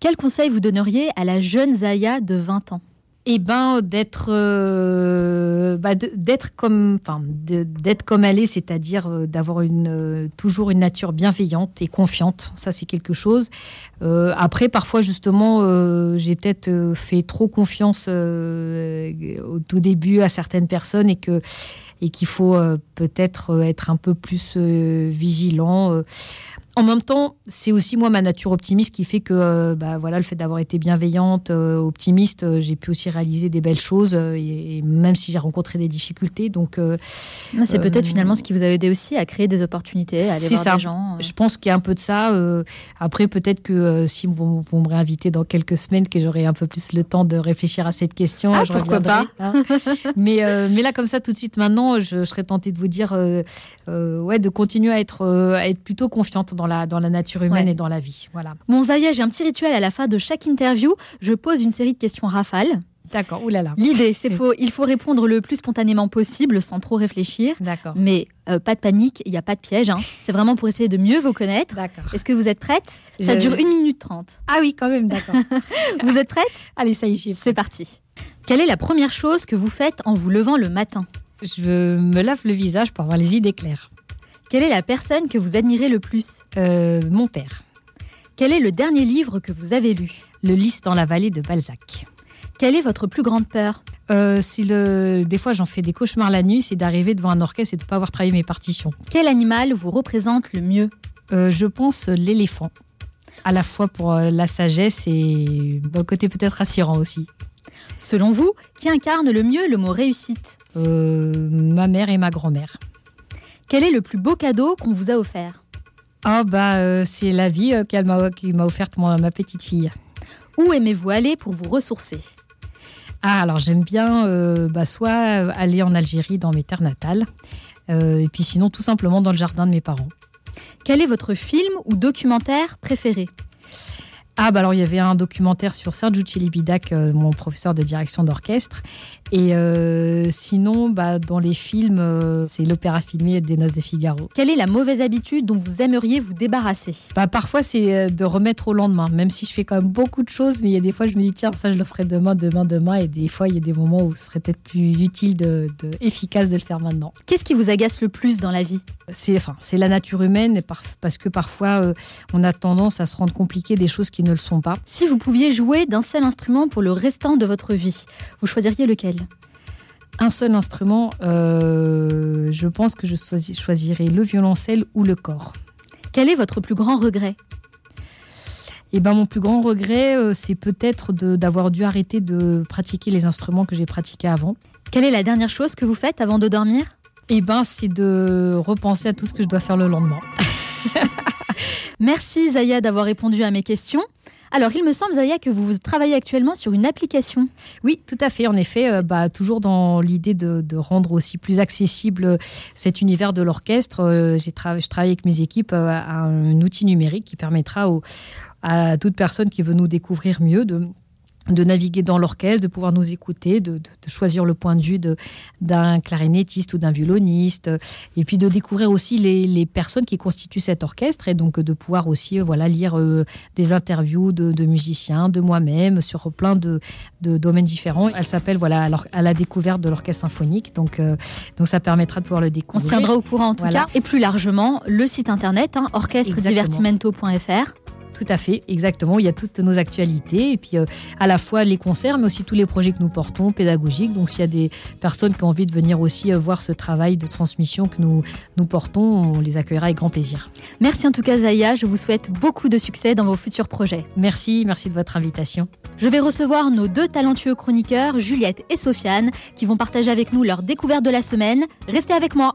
quel conseil vous donneriez à la jeune Zaya de 20 ans? Eh ben d'être euh, bah, d'être comme enfin d'être comme elle est c'est-à-dire euh, d'avoir une euh, toujours une nature bienveillante et confiante. Ça c'est quelque chose. Après parfois justement j'ai peut-être fait trop confiance au tout début à certaines personnes et que et qu'il faut peut-être être un peu plus vigilant en même temps, c'est aussi moi ma nature optimiste qui fait que euh, bah, voilà, le fait d'avoir été bienveillante, euh, optimiste, euh, j'ai pu aussi réaliser des belles choses, et, même si j'ai rencontré des difficultés. Donc, c'est peut-être finalement ce qui vous a aidé aussi à créer des opportunités, à aller voir ça. des gens. Je pense qu'il y a un peu de ça. après, peut-être que si vous, vous me réinviter dans quelques semaines, que j'aurai un peu plus le temps de réfléchir à cette question. Ah, pourquoi pas hein. mais, mais là, comme ça, tout de suite, maintenant, je, serais tentée de vous dire ouais, de continuer à être, à être plutôt confiante dans dans la, nature humaine et dans la vie. Voilà. Bon, Zaya, j'ai un petit rituel à la fin de chaque interview. Je pose une série de questions rafales. D'accord, oulala. L'idée, c'est faut, il faut répondre le plus spontanément possible sans trop réfléchir. D'accord. Mais euh, pas de panique, il n'y a pas de piège. Hein. C'est vraiment pour essayer de mieux vous connaître. D'accord. Est-ce que vous êtes prête? Ça dure 1 minute 30. Ah oui, quand même, d'accord. vous êtes prête? Allez, ça y est, C'est parti. Quelle est la première chose que vous faites en vous levant le matin? Je me lave le visage pour avoir les idées claires. Quelle est la personne que vous admirez le plus? Euh, Mon père. Quel est le dernier livre que vous avez lu? Le Lys dans la vallée de Balzac. Quelle est votre plus grande peur? Euh, le... Des fois, j'en fais des cauchemars la nuit, c'est d'arriver devant un orchestre et de ne pas avoir travaillé mes partitions. Quel animal vous représente le mieux? Euh, Je pense l'éléphant. À la fois pour la sagesse et dans le côté peut-être rassurant aussi. Selon vous, qui incarne le mieux le mot réussite? Ma mère et ma grand-mère. Quel est le plus beau cadeau qu'on vous a offert? Ah bah euh, c'est la vie euh, qu'elle m'a m'a offerte ma petite fille. Où aimez-vous aller pour vous ressourcer? Ah alors j'aime bien euh, bah, soit aller en Algérie dans mes terres natales, et puis sinon tout simplement dans le jardin de mes parents. Quel est votre film ou documentaire préféré? Ah, bah alors il y avait un documentaire sur Sergio Celibidac, euh, mon professeur de direction d'orchestre. Et euh, sinon, bah, dans les films, euh, c'est l'opéra filmé des Noces de Figaro. Quelle est la mauvaise habitude dont vous aimeriez vous débarrasser? Bah, Parfois, c'est de remettre au lendemain, même si je fais quand même beaucoup de choses, mais il y a des fois, je me dis, tiens, ça, je le ferai demain, demain, demain. Et des fois, il y a des moments où ce serait peut-être plus utile, de, efficace de le faire maintenant. Qu'est-ce qui vous agace le plus dans la vie? C'est enfin, la nature humaine, parce que parfois, on a tendance à se rendre compliqué des choses qui ne le sont pas. Si vous pouviez jouer d'un seul instrument pour le restant de votre vie, vous choisiriez lequel? Un seul instrument, euh, je pense que je choisirais le violoncelle ou le corps. Quel est votre plus grand regret? Eh ben, mon plus grand regret, euh, c'est peut-être d'avoir dû arrêter de pratiquer les instruments que j'ai pratiqués avant. Quelle est la dernière chose que vous faites avant de dormir? Eh ben, c'est de repenser à tout ce que je dois faire le lendemain. Merci Zaya d'avoir répondu à mes questions. Alors, il me semble, Zaya, que vous travaillez actuellement sur une application. Oui, tout à fait. En effet, euh, bah, toujours dans l'idée de, rendre aussi plus accessible euh, cet univers de l'orchestre, euh, je travaille avec mes équipes à un outil numérique qui permettra à toute personne qui veut nous découvrir mieux de de naviguer dans l'orchestre, de pouvoir nous écouter, de, choisir le point de vue d'un clarinettiste ou d'un violoniste, et puis de découvrir aussi les, personnes qui constituent cet orchestre, et donc de pouvoir aussi euh, voilà lire euh, des interviews de, musiciens, de moi-même, sur plein de, domaines différents. Elle s'appelle voilà à la découverte de l'orchestre symphonique, donc, euh, donc ça permettra de pouvoir le découvrir. On se tiendra au courant en tout cas, et plus largement le site internet hein, orchestredivertimento.fr tout à fait, exactement. Il y a toutes nos actualités et puis euh, à la fois les concerts, mais aussi tous les projets que nous portons pédagogiques. Donc s'il y a des personnes qui ont envie de venir aussi euh, voir ce travail de transmission que nous, nous portons, on les accueillera avec grand plaisir. Merci en tout cas Zaya, je vous souhaite beaucoup de succès dans vos futurs projets. Merci, merci de votre invitation. Je vais recevoir nos deux talentueux chroniqueurs, Juliette et Sofiane, qui vont partager avec nous leur découverte de la semaine. Restez avec moi.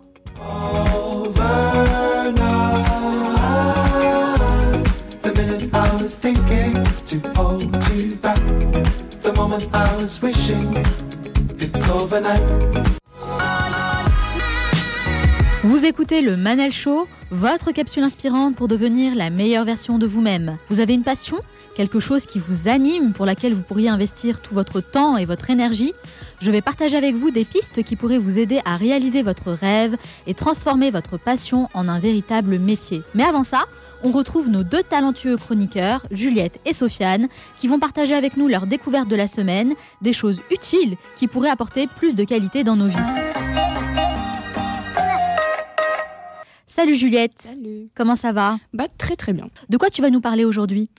Vous écoutez le Manel Show, votre capsule inspirante pour devenir la meilleure version de vous-même. Vous avez une passion Quelque chose qui vous anime, pour laquelle vous pourriez investir tout votre temps et votre énergie Je vais partager avec vous des pistes qui pourraient vous aider à réaliser votre rêve et transformer votre passion en un véritable métier. Mais avant ça, on retrouve nos deux talentueux chroniqueurs, Juliette et Sofiane, qui vont partager avec nous leur découverte de la semaine, des choses utiles qui pourraient apporter plus de qualité dans nos vies. Salut Juliette. Salut. Comment ça va? Bah très très bien. De quoi tu vas nous parler aujourd'hui?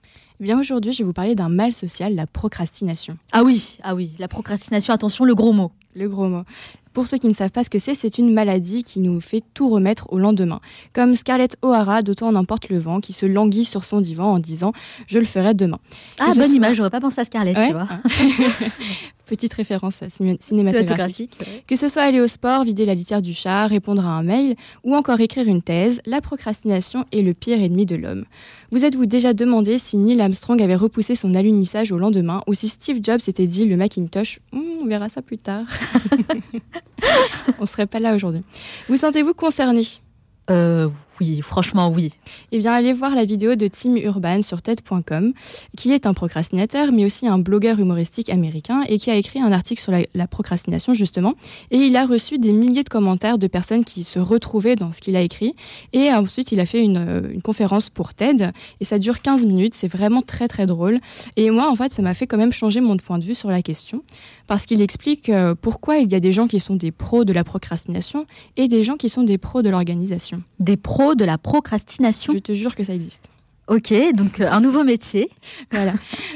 Bien aujourd'hui, je vais vous parler d'un mal social, la procrastination. Ah oui, ah oui, la procrastination, attention, le gros mot. Le gros mot. pour ceux qui ne savent pas ce que c'est, c'est une maladie qui nous fait tout remettre au lendemain. Comme Scarlett O'Hara d'Autant n'emporte le vent, qui se languit sur son divan en disant Je le ferai demain. Ah, bonne image, j'aurais pas pensé à Scarlett, tu vois. Petite référence cinématographique. Que ce soit aller au sport, vider la litière du chat, répondre à un mail ou encore écrire une thèse, la procrastination est le pire ennemi de l'homme. Vous êtes-vous déjà demandé si Neil Armstrong avait repoussé son alunissage au lendemain ou si Steve Jobs s'était dit le Macintosh? Hmm, On verra ça plus tard. on serait pas là aujourd'hui. Vous sentez-vous concerné? Euh, oui, franchement oui. Eh bien, allez voir la vidéo de Tim Urban sur TED.com, qui est un procrastinateur, mais aussi un blogueur humoristique américain et qui a écrit un article sur la, procrastination, justement. Et il a reçu des milliers de commentaires de personnes qui se retrouvaient dans ce qu'il a écrit. Et ensuite, il a fait une, euh, une conférence pour TED, et ça dure 15 minutes. C'est vraiment très, très drôle. Et moi, en fait, ça m'a fait quand même changer mon point de vue sur la question, parce qu'il explique euh, pourquoi il y a des gens qui sont des pros de la procrastination et des gens qui sont des pros de l'organisation. Des pros de la procrastination. Je te jure que ça existe. Ok, donc euh, un nouveau métier. voilà.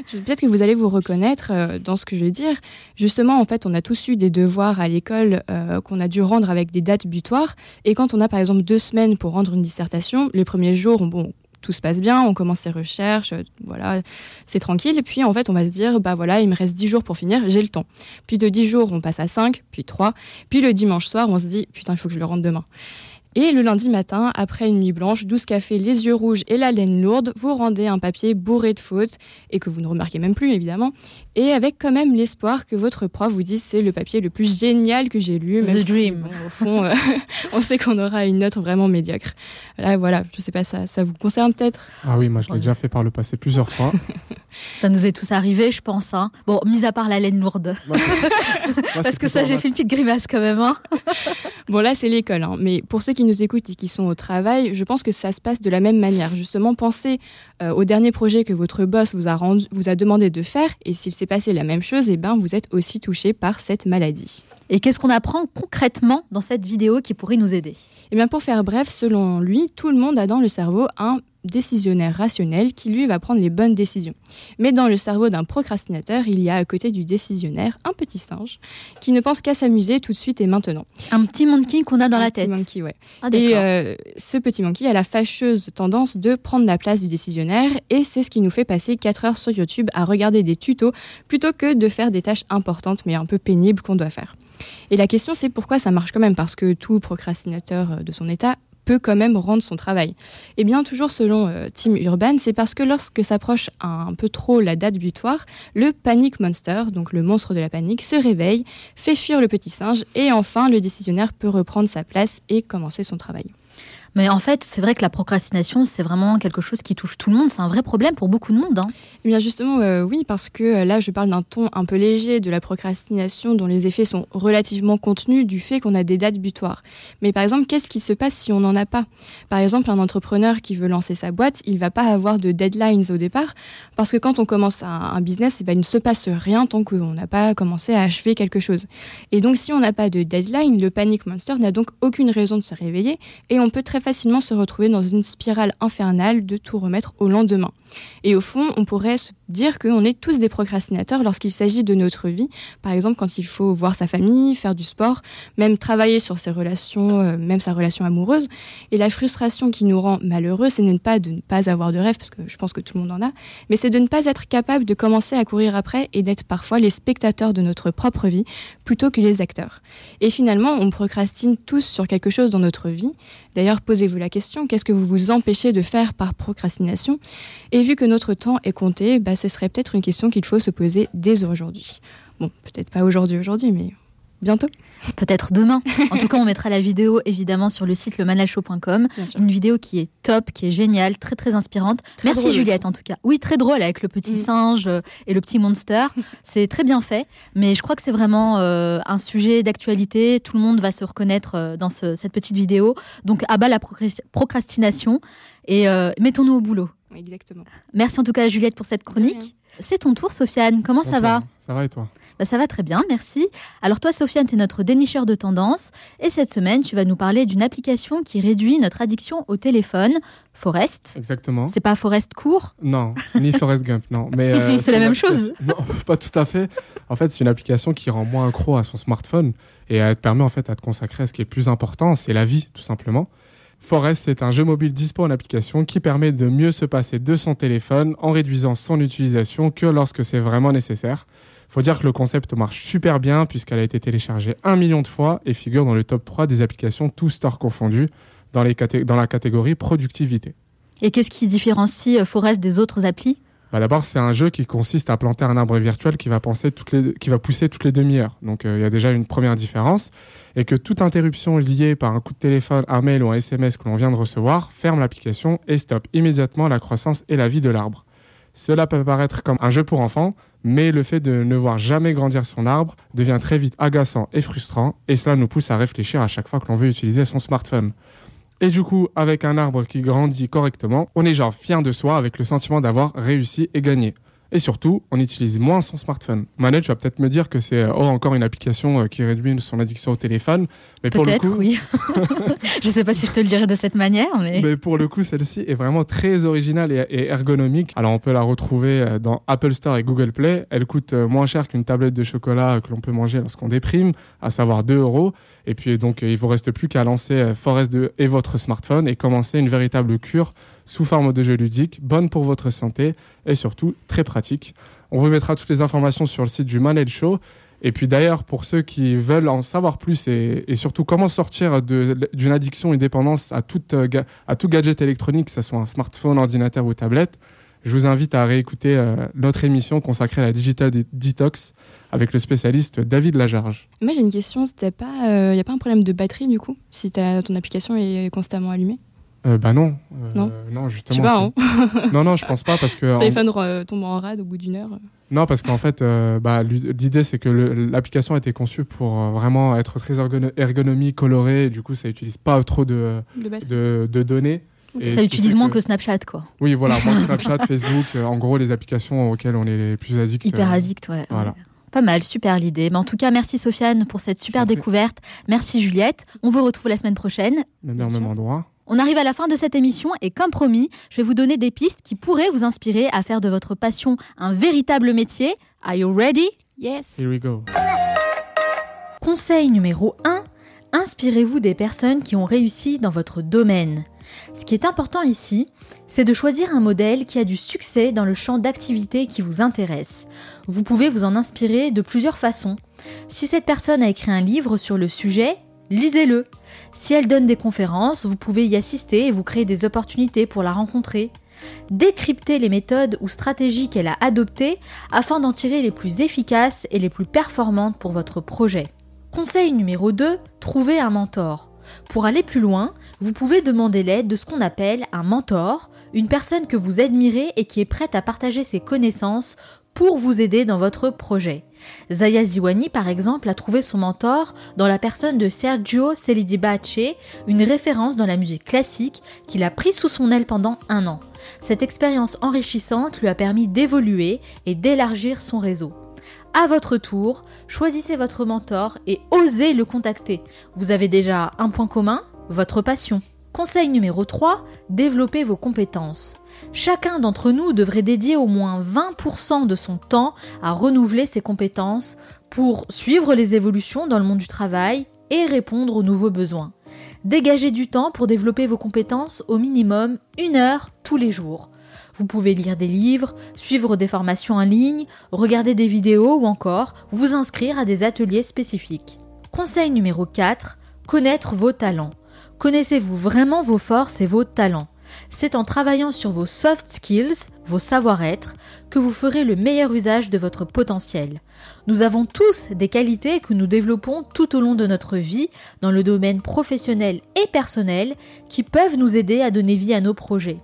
Peut-être que vous allez vous reconnaître euh, dans ce que je vais dire. Justement, en fait, on a tous eu des devoirs à l'école euh, qu'on a dû rendre avec des dates butoirs. Et quand on a, par exemple, deux semaines pour rendre une dissertation, les premiers jours, bon, tout se passe bien, on commence ses recherches, voilà, c'est tranquille. Et puis, en fait, on va se dire, bah voilà, il me reste dix jours pour finir, j'ai le temps. Puis de dix jours, on passe à cinq, puis trois. Puis le dimanche soir, on se dit, putain, il faut que je le rende demain. Et le lundi matin, après une nuit blanche, 12 cafés, les yeux rouges et la laine lourde, vous rendez un papier bourré de fautes et que vous ne remarquez même plus évidemment, et avec quand même l'espoir que votre prof vous dise c'est le papier le plus génial que j'ai lu. The dream. au fond, euh, on sait qu'on aura une note vraiment médiocre. Là, voilà, je sais pas, ça, ça vous concerne peut-être? Ah oui, moi je l'ai déjà fait par le passé plusieurs fois. ça nous est tous arrivé, je pense. Hein. Bon, mis à part la laine lourde. Parce que ça, j'ai fait une petite grimace quand même. Hein. bon, là, c'est l'école, hein. mais pour ceux qui nous écoutent et qui sont au travail, je pense que ça se passe de la même manière. Justement, pensez euh, au dernier projet que votre boss vous a, rendu, vous a demandé de faire, et s'il s'est passé la même chose, eh ben, vous êtes aussi touché par cette maladie. Et qu'est-ce qu'on apprend concrètement dans cette vidéo qui pourrait nous aider? Eh bien, pour faire bref, selon lui, tout le monde a dans le cerveau un décisionnaire rationnel qui lui va prendre les bonnes décisions. Mais dans le cerveau d'un procrastinateur, il y a à côté du décisionnaire un petit singe qui ne pense qu'à s'amuser tout de suite et maintenant. Un petit monkey qu'on a dans la tête. Un petit monkey, ouais. Ah, et euh, ce petit monkey a la fâcheuse tendance de prendre la place du décisionnaire et c'est ce qui nous fait passer 4 heures sur YouTube à regarder des tutos plutôt que de faire des tâches importantes mais un peu pénibles qu'on doit faire. Et la question c'est pourquoi ça marche quand même? Parce que tout procrastinateur de son état peut quand même rendre son travail Eh bien, toujours selon euh, Tim Urban, c'est parce que lorsque s'approche un, peu trop la date butoir, le panic monster, donc le monstre de la panique, se réveille, fait fuir le petit singe et enfin le décisionnaire peut reprendre sa place et commencer son travail. Mais en fait, c'est vrai que la procrastination, c'est vraiment quelque chose qui touche tout le monde. C'est un vrai problème pour beaucoup de monde. Hein. Eh bien, justement, euh, oui, parce que euh, là, je parle d'un ton un peu léger de la procrastination dont les effets sont relativement contenus du fait qu'on a des dates butoirs. Mais par exemple, qu'est-ce qui se passe si on n'en a pas? Par exemple, un entrepreneur qui veut lancer sa boîte, il va pas avoir de deadlines au départ, parce que quand on commence un, business, eh ben, il ne se passe rien tant qu'on n'a pas commencé à achever quelque chose. Et donc, si on n'a pas de deadline, le panic monster n'a donc aucune raison de se réveiller et on peut très facilement se retrouver dans une spirale infernale de tout remettre au lendemain. Et au fond, on pourrait se dire qu'on est tous des procrastinateurs lorsqu'il s'agit de notre vie. Par exemple, quand il faut voir sa famille, faire du sport, même travailler sur ses relations, euh, même sa relation amoureuse. Et la frustration qui nous rend malheureux, ce n'est pas de ne pas avoir de rêve, parce que je pense que tout le monde en a, mais c'est de ne pas être capable de commencer à courir après et d'être parfois les spectateurs de notre propre vie plutôt que les acteurs. Et finalement, on procrastine tous sur quelque chose dans notre vie. D'ailleurs, posez-vous la question, qu'est-ce que vous vous empêchez de faire par procrastination? Vu que notre temps est compté, bah, ce serait peut-être une question qu'il faut se poser dès aujourd'hui. Bon, peut-être pas aujourd'hui, aujourd'hui, mais bientôt. Peut-être demain. En tout cas, on mettra la vidéo évidemment sur le site lemanalshow.com. Une vidéo qui est top, qui est géniale, très très inspirante. Merci Juliette en tout cas. Oui, très drôle avec le petit mm. singe euh, et le petit monster. c'est très bien fait, mais je crois que c'est vraiment euh, un sujet d'actualité. Tout le monde va se reconnaître euh, dans cette petite vidéo. Donc, à bas la procrastination et mettons-nous au boulot. Exactement. Merci en tout cas Juliette pour cette chronique. C'est ton tour, Sofiane. Comment ça va Ça va et toi? Bah, ça va très bien, merci. Alors toi, Sofiane, tu es notre dénicheur de tendance. Et cette semaine, tu vas nous parler d'une application qui réduit notre addiction au téléphone, Forest. Exactement. C'est pas Forest Court? Non, c'est ni Forest Gump, non. Mais euh, c'est la même chose Non, pas tout à fait. En fait, c'est une application qui rend moins accro à son smartphone et elle te permet en fait à te consacrer à ce qui est le plus important, c'est la vie, tout simplement. Forest, c'est un jeu mobile dispo en application qui permet de mieux se passer de son téléphone en réduisant son utilisation que lorsque c'est vraiment nécessaire. Faut dire que le concept marche super bien puisqu'elle a été téléchargée un million de fois et figure dans le top 3 des applications tous stores confondus dans, dans la catégorie productivité. Et qu'est-ce qui différencie euh, Forest des autres applis? Bah D'abord, c'est un jeu qui consiste à planter un arbre virtuel qui va, penser qui va pousser toutes les demi-heures. Donc euh, il y a déjà une première différence. Et que toute interruption liée par un coup de téléphone, un mail ou un SMS que l'on vient de recevoir ferme l'application et stoppe immédiatement la croissance et la vie de l'arbre. Cela peut paraître comme un jeu pour enfants, mais le fait de ne voir jamais grandir son arbre devient très vite agaçant et frustrant, et cela nous pousse à réfléchir à chaque fois que l'on veut utiliser son smartphone. Et du coup, avec un arbre qui grandit correctement, on est genre fier de soi avec le sentiment d'avoir réussi et gagné. Et surtout, on utilise moins son smartphone. Manette, tu vas peut-être me dire que c'est euh, oh, encore une application euh, qui réduit son addiction au téléphone. Mais peut-être, oui. je ne sais pas si je te le dirais de cette manière, mais. Mais pour le coup, celle-ci est vraiment très originale et, ergonomique. Alors, on peut la retrouver euh, dans Apple Store et Google Play. Elle coûte moins cher qu'une tablette de chocolat que l'on peut manger lorsqu'on déprime, à savoir 2 euros. Et puis, donc, il vous reste plus qu'à lancer Forest 2 et votre smartphone et commencer une véritable cure sous forme de jeu ludique, bonne pour votre santé et surtout très pratique. On vous mettra toutes les informations sur le site du Manel Show. Et puis d'ailleurs, pour ceux qui veulent en savoir plus et, surtout comment sortir d'une addiction et dépendance à, à tout gadget électronique, que ce soit un smartphone, ordinateur ou tablette, je vous invite à réécouter euh, notre émission consacrée à la Digital Detox avec le spécialiste David Lajarge. Moi j'ai une question, il n'y euh, a pas un problème de batterie du coup, si ton application est constamment allumée? Euh, bah non. Euh, non. non, justement. Je sais pas, hein. non, non, je pense pas parce que. Si téléphone tombe en rade au bout d'une heure. Non, parce qu'en fait, euh, bah, l'idée c'est que l'application a été conçue pour vraiment être très ergonomique, colorée. Et du coup, ça utilise pas trop de, de, de, données. ça utilise moins que... Snapchat, quoi. Oui, voilà, moins que Snapchat, Facebook. en gros, les applications auxquelles on est les plus addicts. Hyper addict, ouais. Voilà. Pas mal, super l'idée. Mais en tout cas, merci Sofiane pour cette super découverte. Merci Juliette. On vous retrouve la semaine prochaine. Même même endroit. On arrive à la fin de cette émission et comme promis, je vais vous donner des pistes qui pourraient vous inspirer à faire de votre passion un véritable métier. Are you ready? Yes. Here we go. Conseil numéro 1. Inspirez-vous des personnes qui ont réussi dans votre domaine. Ce qui est important ici, c'est de choisir un modèle qui a du succès dans le champ d'activité qui vous intéresse. Vous pouvez vous en inspirer de plusieurs façons. Si cette personne a écrit un livre sur le sujet, lisez-le. Si elle donne des conférences, vous pouvez y assister et vous créer des opportunités pour la rencontrer. Décryptez les méthodes ou stratégies qu'elle a adoptées afin d'en tirer les plus efficaces et les plus performantes pour votre projet. Conseil numéro 2, trouvez un mentor. Pour aller plus loin, vous pouvez demander l'aide de ce qu'on appelle un mentor, une personne que vous admirez et qui est prête à partager ses connaissances pour vous aider dans votre projet. Zaya Ziwani, par exemple, a trouvé son mentor dans la personne de Sergio Celidibache, une référence dans la musique classique qu'il a pris sous son aile pendant un an. Cette expérience enrichissante lui a permis d'évoluer et d'élargir son réseau. À votre tour, choisissez votre mentor et osez le contacter. Vous avez déjà un point commun, votre passion. Conseil numéro 3, développez vos compétences. Chacun d'entre nous devrait dédier au moins 20% de son temps à renouveler ses compétences pour suivre les évolutions dans le monde du travail et répondre aux nouveaux besoins. Dégagez du temps pour développer vos compétences au minimum une heure tous les jours. Vous pouvez lire des livres, suivre des formations en ligne, regarder des vidéos ou encore vous inscrire à des ateliers spécifiques. Conseil numéro 4, connaître vos talents. Connaissez-vous vraiment vos forces et vos talents? C'est en travaillant sur vos soft skills, vos savoir-être, que vous ferez le meilleur usage de votre potentiel. Nous avons tous des qualités que nous développons tout au long de notre vie dans le domaine professionnel et personnel qui peuvent nous aider à donner vie à nos projets.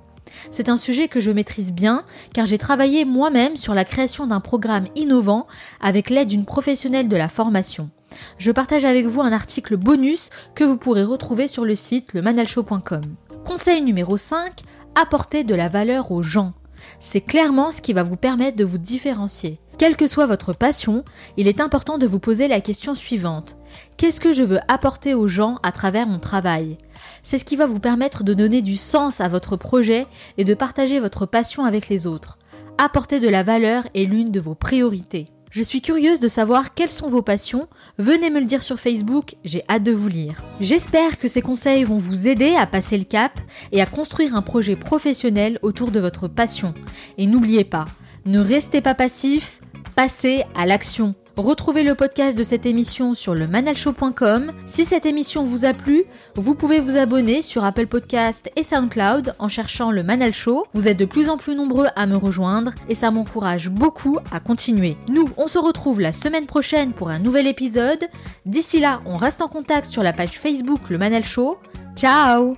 C'est un sujet que je maîtrise bien car j'ai travaillé moi-même sur la création d'un programme innovant avec l'aide d'une professionnelle de la formation. Je partage avec vous un article bonus que vous pourrez retrouver sur le site lemanalshow.com. Conseil numéro 5, apporter de la valeur aux gens. C'est clairement ce qui va vous permettre de vous différencier. Quelle que soit votre passion, il est important de vous poser la question suivante. Qu'est-ce que je veux apporter aux gens à travers mon travail? C'est ce qui va vous permettre de donner du sens à votre projet et de partager votre passion avec les autres. Apporter de la valeur est l'une de vos priorités. Je suis curieuse de savoir quelles sont vos passions. Venez me le dire sur Facebook, j'ai hâte de vous lire. J'espère que ces conseils vont vous aider à passer le cap et à construire un projet professionnel autour de votre passion. Et n'oubliez pas, ne restez pas passif, passez à l'action. Retrouvez le podcast de cette émission sur le manalshow.com. Si cette émission vous a plu, vous pouvez vous abonner sur Apple Podcast et SoundCloud en cherchant le Manal Show. Vous êtes de plus en plus nombreux à me rejoindre et ça m'encourage beaucoup à continuer. Nous, on se retrouve la semaine prochaine pour un nouvel épisode. D'ici là, on reste en contact sur la page Facebook Le Manal Show. Ciao